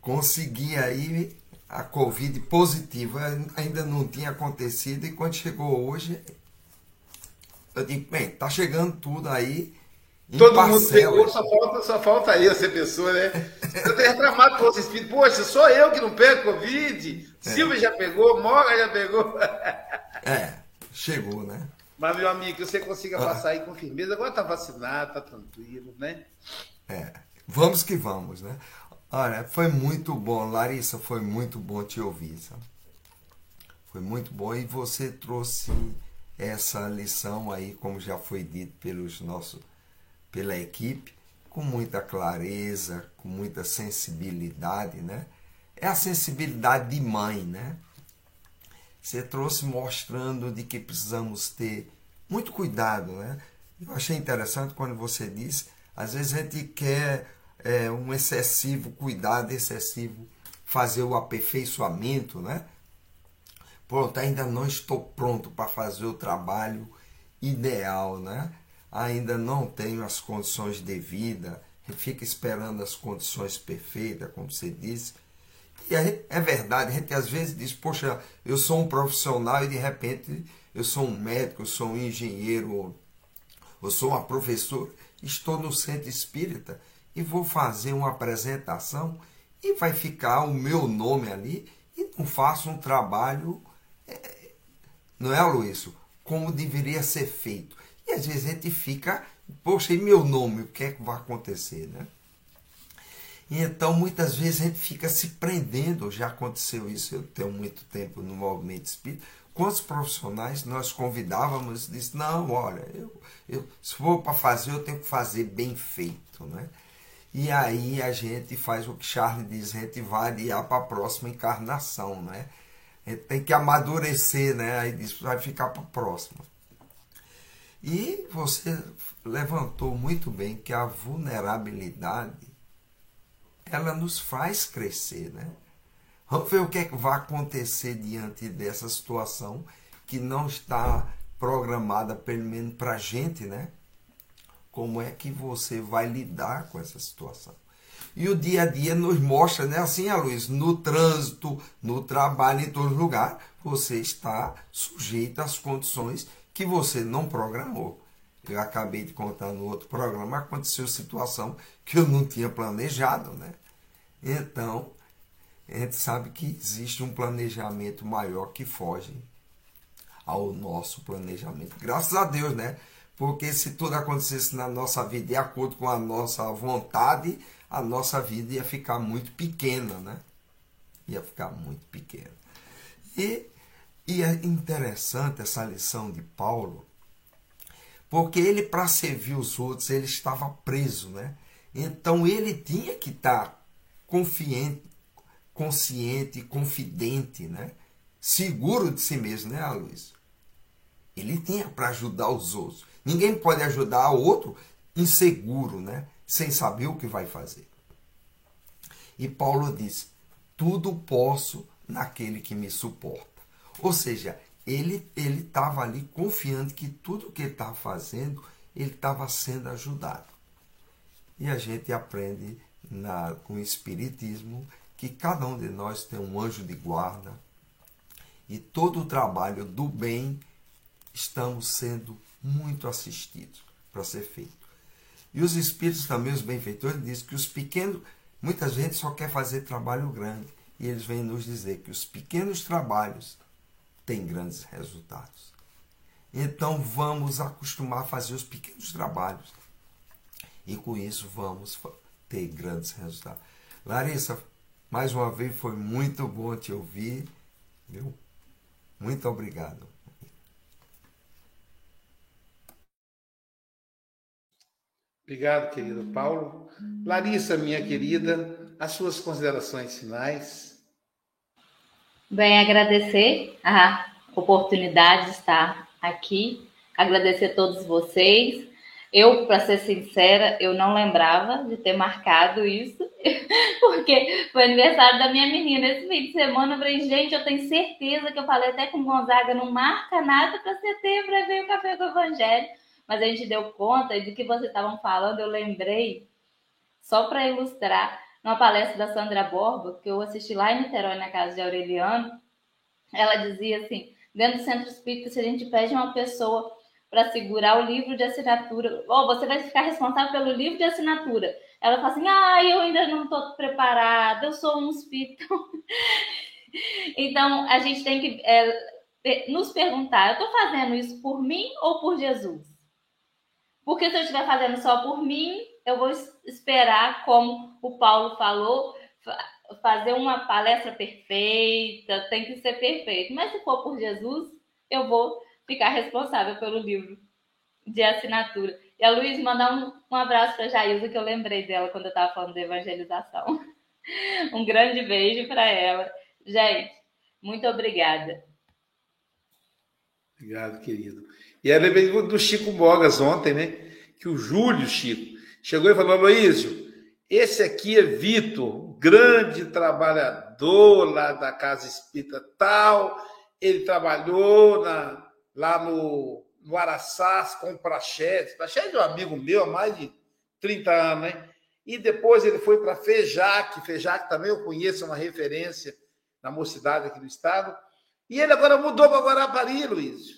Consegui aí a Covid positiva. Ainda não tinha acontecido e quando chegou hoje, eu digo, bem, tá chegando tudo aí Todo mundo pegou, só falta, só falta aí essa pessoa, né? Eu tenho reclamado com espírito, poxa, sou eu que não pego Covid, é. Silvia já pegou, Moga já pegou. É, chegou, né? Mas, meu amigo, que você consiga ah. passar aí com firmeza, agora tá vacinado, tá tranquilo, né? É, vamos que vamos, né? Olha, foi muito bom, Larissa, foi muito bom te ouvir, sabe? Foi muito bom e você trouxe essa lição aí, como já foi dito pelos nossos pela equipe com muita clareza, com muita sensibilidade, né? É a sensibilidade de mãe, né? Você trouxe mostrando de que precisamos ter muito cuidado, né? Eu achei interessante quando você disse, às vezes a gente quer é, um excessivo cuidado, excessivo fazer o aperfeiçoamento, né? Pronto, ainda não estou pronto para fazer o trabalho ideal, né? ainda não tenho as condições de vida, fica esperando as condições perfeitas, como você disse. E é verdade, a gente às vezes diz, poxa, eu sou um profissional e de repente eu sou um médico, eu sou um engenheiro, eu sou uma professora, estou no centro espírita e vou fazer uma apresentação e vai ficar o meu nome ali e não faço um trabalho, é, não é, Luiz? Como deveria ser feito. E às vezes a gente fica, poxa, e meu nome, o que é que vai acontecer, né? E então muitas vezes a gente fica se prendendo, já aconteceu isso, eu tenho muito tempo no movimento espírita. Quantos profissionais nós convidávamos disse, não, olha, eu, eu, se for para fazer, eu tenho que fazer bem feito, né? E aí a gente faz o que Charles diz, a gente vai adiar para a próxima encarnação, né? A gente tem que amadurecer, né? Aí diz, vai ficar para a próxima. E você levantou muito bem que a vulnerabilidade ela nos faz crescer, né? Vamos ver o que, é que vai acontecer diante dessa situação que não está programada, pelo menos para a gente, né? Como é que você vai lidar com essa situação? E o dia a dia nos mostra, né? Assim, a luz, no trânsito, no trabalho, em todo lugar, você está sujeito às condições que você não programou. Eu acabei de contar no outro programa, aconteceu situação que eu não tinha planejado, né? Então, a gente sabe que existe um planejamento maior que foge ao nosso planejamento. Graças a Deus, né? Porque se tudo acontecesse na nossa vida de acordo com a nossa vontade, a nossa vida ia ficar muito pequena, né? Ia ficar muito pequena. E e é interessante essa lição de Paulo, porque ele, para servir os outros, ele estava preso, né? Então ele tinha que estar confiante, consciente, confidente, né? Seguro de si mesmo, né, Luiz? Ele tinha para ajudar os outros. Ninguém pode ajudar o outro inseguro, né? Sem saber o que vai fazer. E Paulo diz: Tudo posso naquele que me suporta. Ou seja, ele ele estava ali confiando que tudo que ele estava fazendo, ele estava sendo ajudado. E a gente aprende na, com o Espiritismo que cada um de nós tem um anjo de guarda e todo o trabalho do bem estamos sendo muito assistidos para ser feito. E os espíritos também, os benfeitores, dizem que os pequenos, muita gente só quer fazer trabalho grande. E eles vêm nos dizer que os pequenos trabalhos têm grandes resultados. Então vamos acostumar a fazer os pequenos trabalhos. E com isso vamos ter grandes resultados. Larissa, mais uma vez foi muito bom te ouvir. Viu? Muito obrigado. Obrigado, querido Paulo. Larissa, minha querida, as suas considerações finais. Bem, agradecer a oportunidade de estar aqui, agradecer a todos vocês. Eu, para ser sincera, eu não lembrava de ter marcado isso, porque foi aniversário da minha menina esse fim de semana. Eu falei, gente, eu tenho certeza que eu falei até com o Gonzaga, não marca nada para setembro, aí veio o Café com o Evangelho mas a gente deu conta e do que vocês estavam falando, eu lembrei, só para ilustrar, numa palestra da Sandra Borba, que eu assisti lá em Niterói, na casa de Aureliano, ela dizia assim: dentro do centro espírita, se a gente pede uma pessoa para segurar o livro de assinatura, ou oh, você vai ficar responsável pelo livro de assinatura. Ela fala assim: ah, eu ainda não estou preparada, eu sou um espírito. então, a gente tem que é, nos perguntar: eu estou fazendo isso por mim ou por Jesus? Porque se eu estiver fazendo só por mim, eu vou esperar, como o Paulo falou, fazer uma palestra perfeita, tem que ser perfeito. Mas se for por Jesus, eu vou ficar responsável pelo livro de assinatura. E a Luiz mandar um, um abraço para a que eu lembrei dela quando eu estava falando de evangelização. Um grande beijo para ela. Gente, muito obrigada. Obrigado, querido. E aí lembrei do Chico Bogas ontem, né? Que o Júlio Chico chegou e falou: Aloísio, esse aqui é Vitor, grande trabalhador lá da Casa Espírita tal. Ele trabalhou na, lá no, no Araçás com o Praxedes. Praxedes é um amigo meu há mais de 30 anos, né? E depois ele foi para Fejac. Fejac também eu conheço, é uma referência na mocidade aqui do estado. E ele agora mudou para Guarapari, Luiz.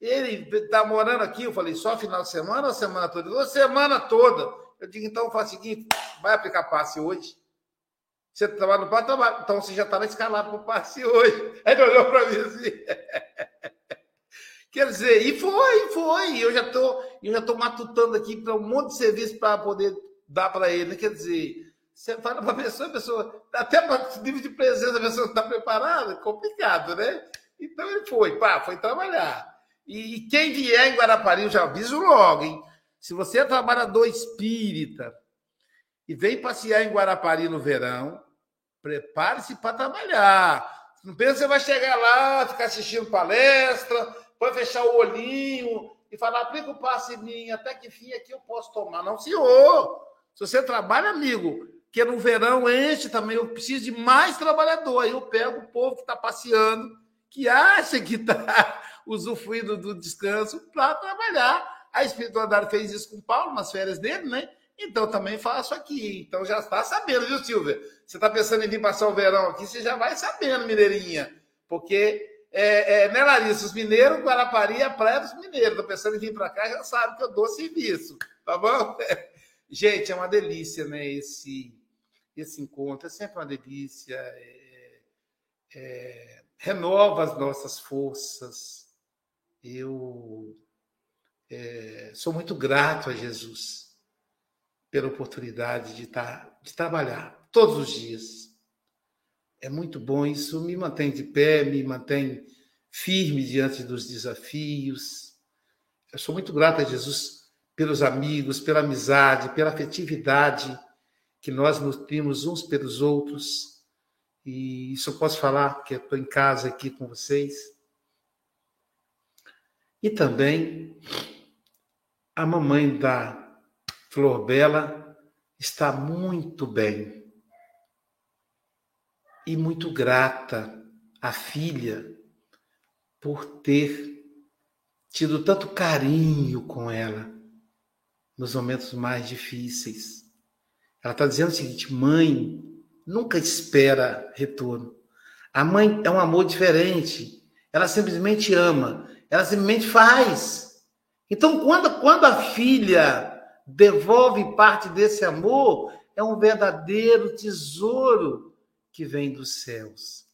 Ele está morando aqui, eu falei, só final de semana ou semana toda? Ele semana toda. Eu digo, então faz o seguinte, vai aplicar passe hoje. Você trabalha no passe. Então você já estava escalado para o passe hoje. Aí ele olhou para mim assim. Quer dizer, e foi, foi. Eu já estou eu já matutando aqui para um monte de serviço para poder dar para ele. Quer dizer, você fala para a pessoa, a pessoa, até para nível de presença, a pessoa está preparada, complicado, né? Então ele foi, pá, foi trabalhar. E quem vier em Guarapari, eu já aviso logo, hein? Se você é trabalhador espírita e vem passear em Guarapari no verão, prepare-se para trabalhar. Não pensa que você vai chegar lá, ficar assistindo palestra, vai fechar o olhinho e falar, aplica o passe em mim, até que fim aqui eu posso tomar. Não, senhor. Se você trabalha, amigo, que no verão enche também, eu preciso de mais trabalhador. Aí eu pego o povo que está passeando, que acha que está usufruindo do descanso para trabalhar. A espiritualidade fez isso com o Paulo nas férias dele, né? Então também faço aqui. Então já está sabendo, viu, Silvia? Você está pensando em vir passar o verão aqui, você já vai sabendo, Mineirinha. Porque, é, é, né, Larissa? Os mineiros, Guarapari é a praia dos mineiros. Estou pensando em vir para cá, já sabe que eu dou serviço, tá bom? Gente, é uma delícia, né? Esse, esse encontro é sempre uma delícia. É, é, renova as nossas forças eu é, sou muito grato a Jesus pela oportunidade de, estar, de trabalhar todos os dias. É muito bom, isso me mantém de pé, me mantém firme diante dos desafios. Eu sou muito grato a Jesus pelos amigos, pela amizade, pela afetividade que nós nutrimos uns pelos outros. E isso eu posso falar, que estou em casa aqui com vocês. E também a mamãe da Flor Bela está muito bem e muito grata à filha por ter tido tanto carinho com ela nos momentos mais difíceis. Ela está dizendo o seguinte: mãe nunca espera retorno. A mãe é um amor diferente. Ela simplesmente ama. Ela simplesmente faz. Então, quando, quando a filha devolve parte desse amor, é um verdadeiro tesouro que vem dos céus.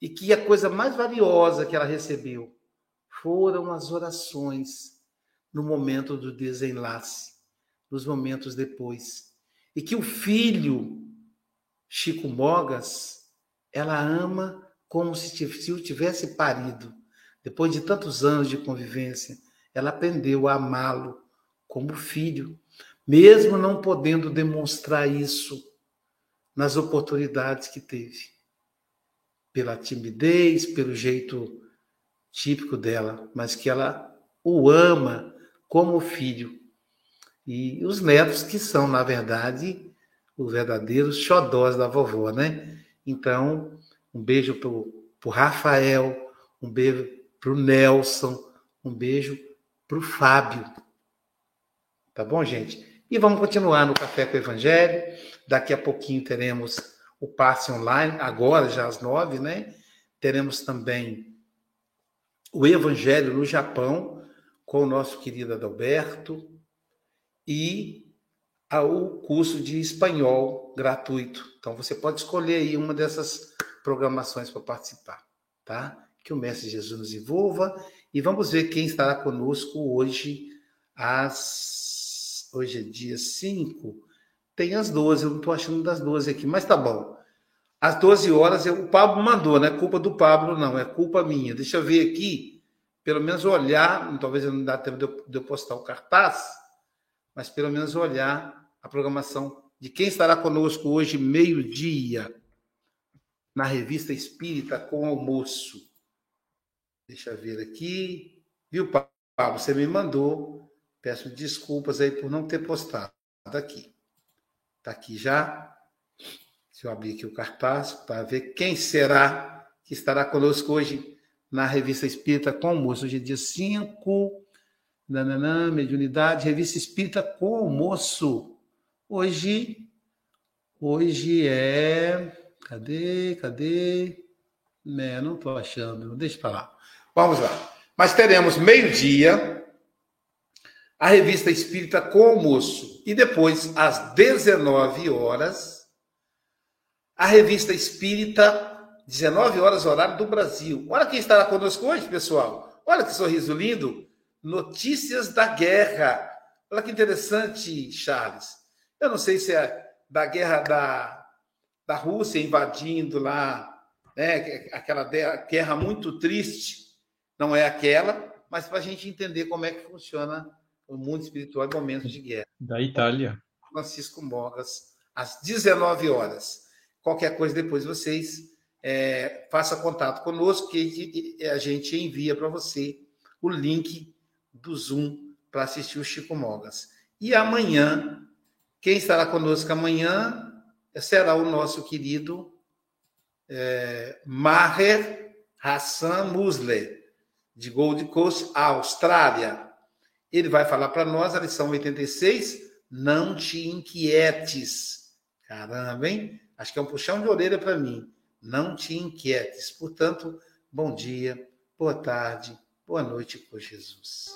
E que a coisa mais valiosa que ela recebeu foram as orações no momento do desenlace, nos momentos depois. E que o filho, Chico Mogas, ela ama como se o tivesse parido. Depois de tantos anos de convivência, ela aprendeu a amá-lo como filho mesmo não podendo demonstrar isso nas oportunidades que teve. Pela timidez, pelo jeito típico dela, mas que ela o ama como filho. E os netos que são, na verdade, os verdadeiros xodós da vovó, né? Então, um beijo para o Rafael, um beijo para o Nelson, um beijo para o Fábio. Tá bom, gente? E vamos continuar no Café com o Evangelho. Daqui a pouquinho teremos o passe online, agora já às nove, né? Teremos também o Evangelho no Japão, com o nosso querido Adalberto, e o curso de espanhol gratuito. Então você pode escolher aí uma dessas programações para participar, tá? Que o Mestre Jesus nos envolva e vamos ver quem estará conosco hoje às Hoje é dia 5. Tem as 12, eu não estou achando das 12 aqui, mas tá bom. Às 12 horas, o Pablo mandou, não é culpa do Pablo, não, é culpa minha. Deixa eu ver aqui, pelo menos olhar, talvez não dá tempo de eu postar o cartaz, mas pelo menos olhar a programação de quem estará conosco hoje, meio-dia, na revista Espírita com almoço. Deixa eu ver aqui. Viu, Pablo? Você me mandou. Peço desculpas aí por não ter postado aqui. Está aqui já. Se eu abrir aqui o cartaz para ver quem será que estará conosco hoje na Revista Espírita com almoço. Hoje é dia 5, nananã, mediunidade, Revista Espírita com almoço. Hoje, hoje é... Cadê, cadê? É, não estou achando, deixa para lá. Vamos lá. Mas teremos meio-dia, a revista Espírita com almoço. E depois, às 19 horas, a revista Espírita, 19 horas, horário do Brasil. Olha quem estará conosco hoje, pessoal. Olha que sorriso lindo. Notícias da guerra. Olha que interessante, Charles. Eu não sei se é da guerra da, da Rússia invadindo lá, né, aquela guerra muito triste. Não é aquela, mas para a gente entender como é que funciona o mundo espiritual em momentos de guerra. Da Itália. Francisco Mogas, às 19 horas. Qualquer coisa depois vocês é, faça contato conosco que a gente envia para você o link do Zoom para assistir o Chico Mogas. E amanhã, quem estará conosco amanhã será o nosso querido é, Maher Hassan Musler, de Gold Coast, Austrália. Ele vai falar para nós a lição 86, não te inquietes. Caramba, hein? Acho que é um puxão de orelha para mim. Não te inquietes. Portanto, bom dia, boa tarde, boa noite com Jesus.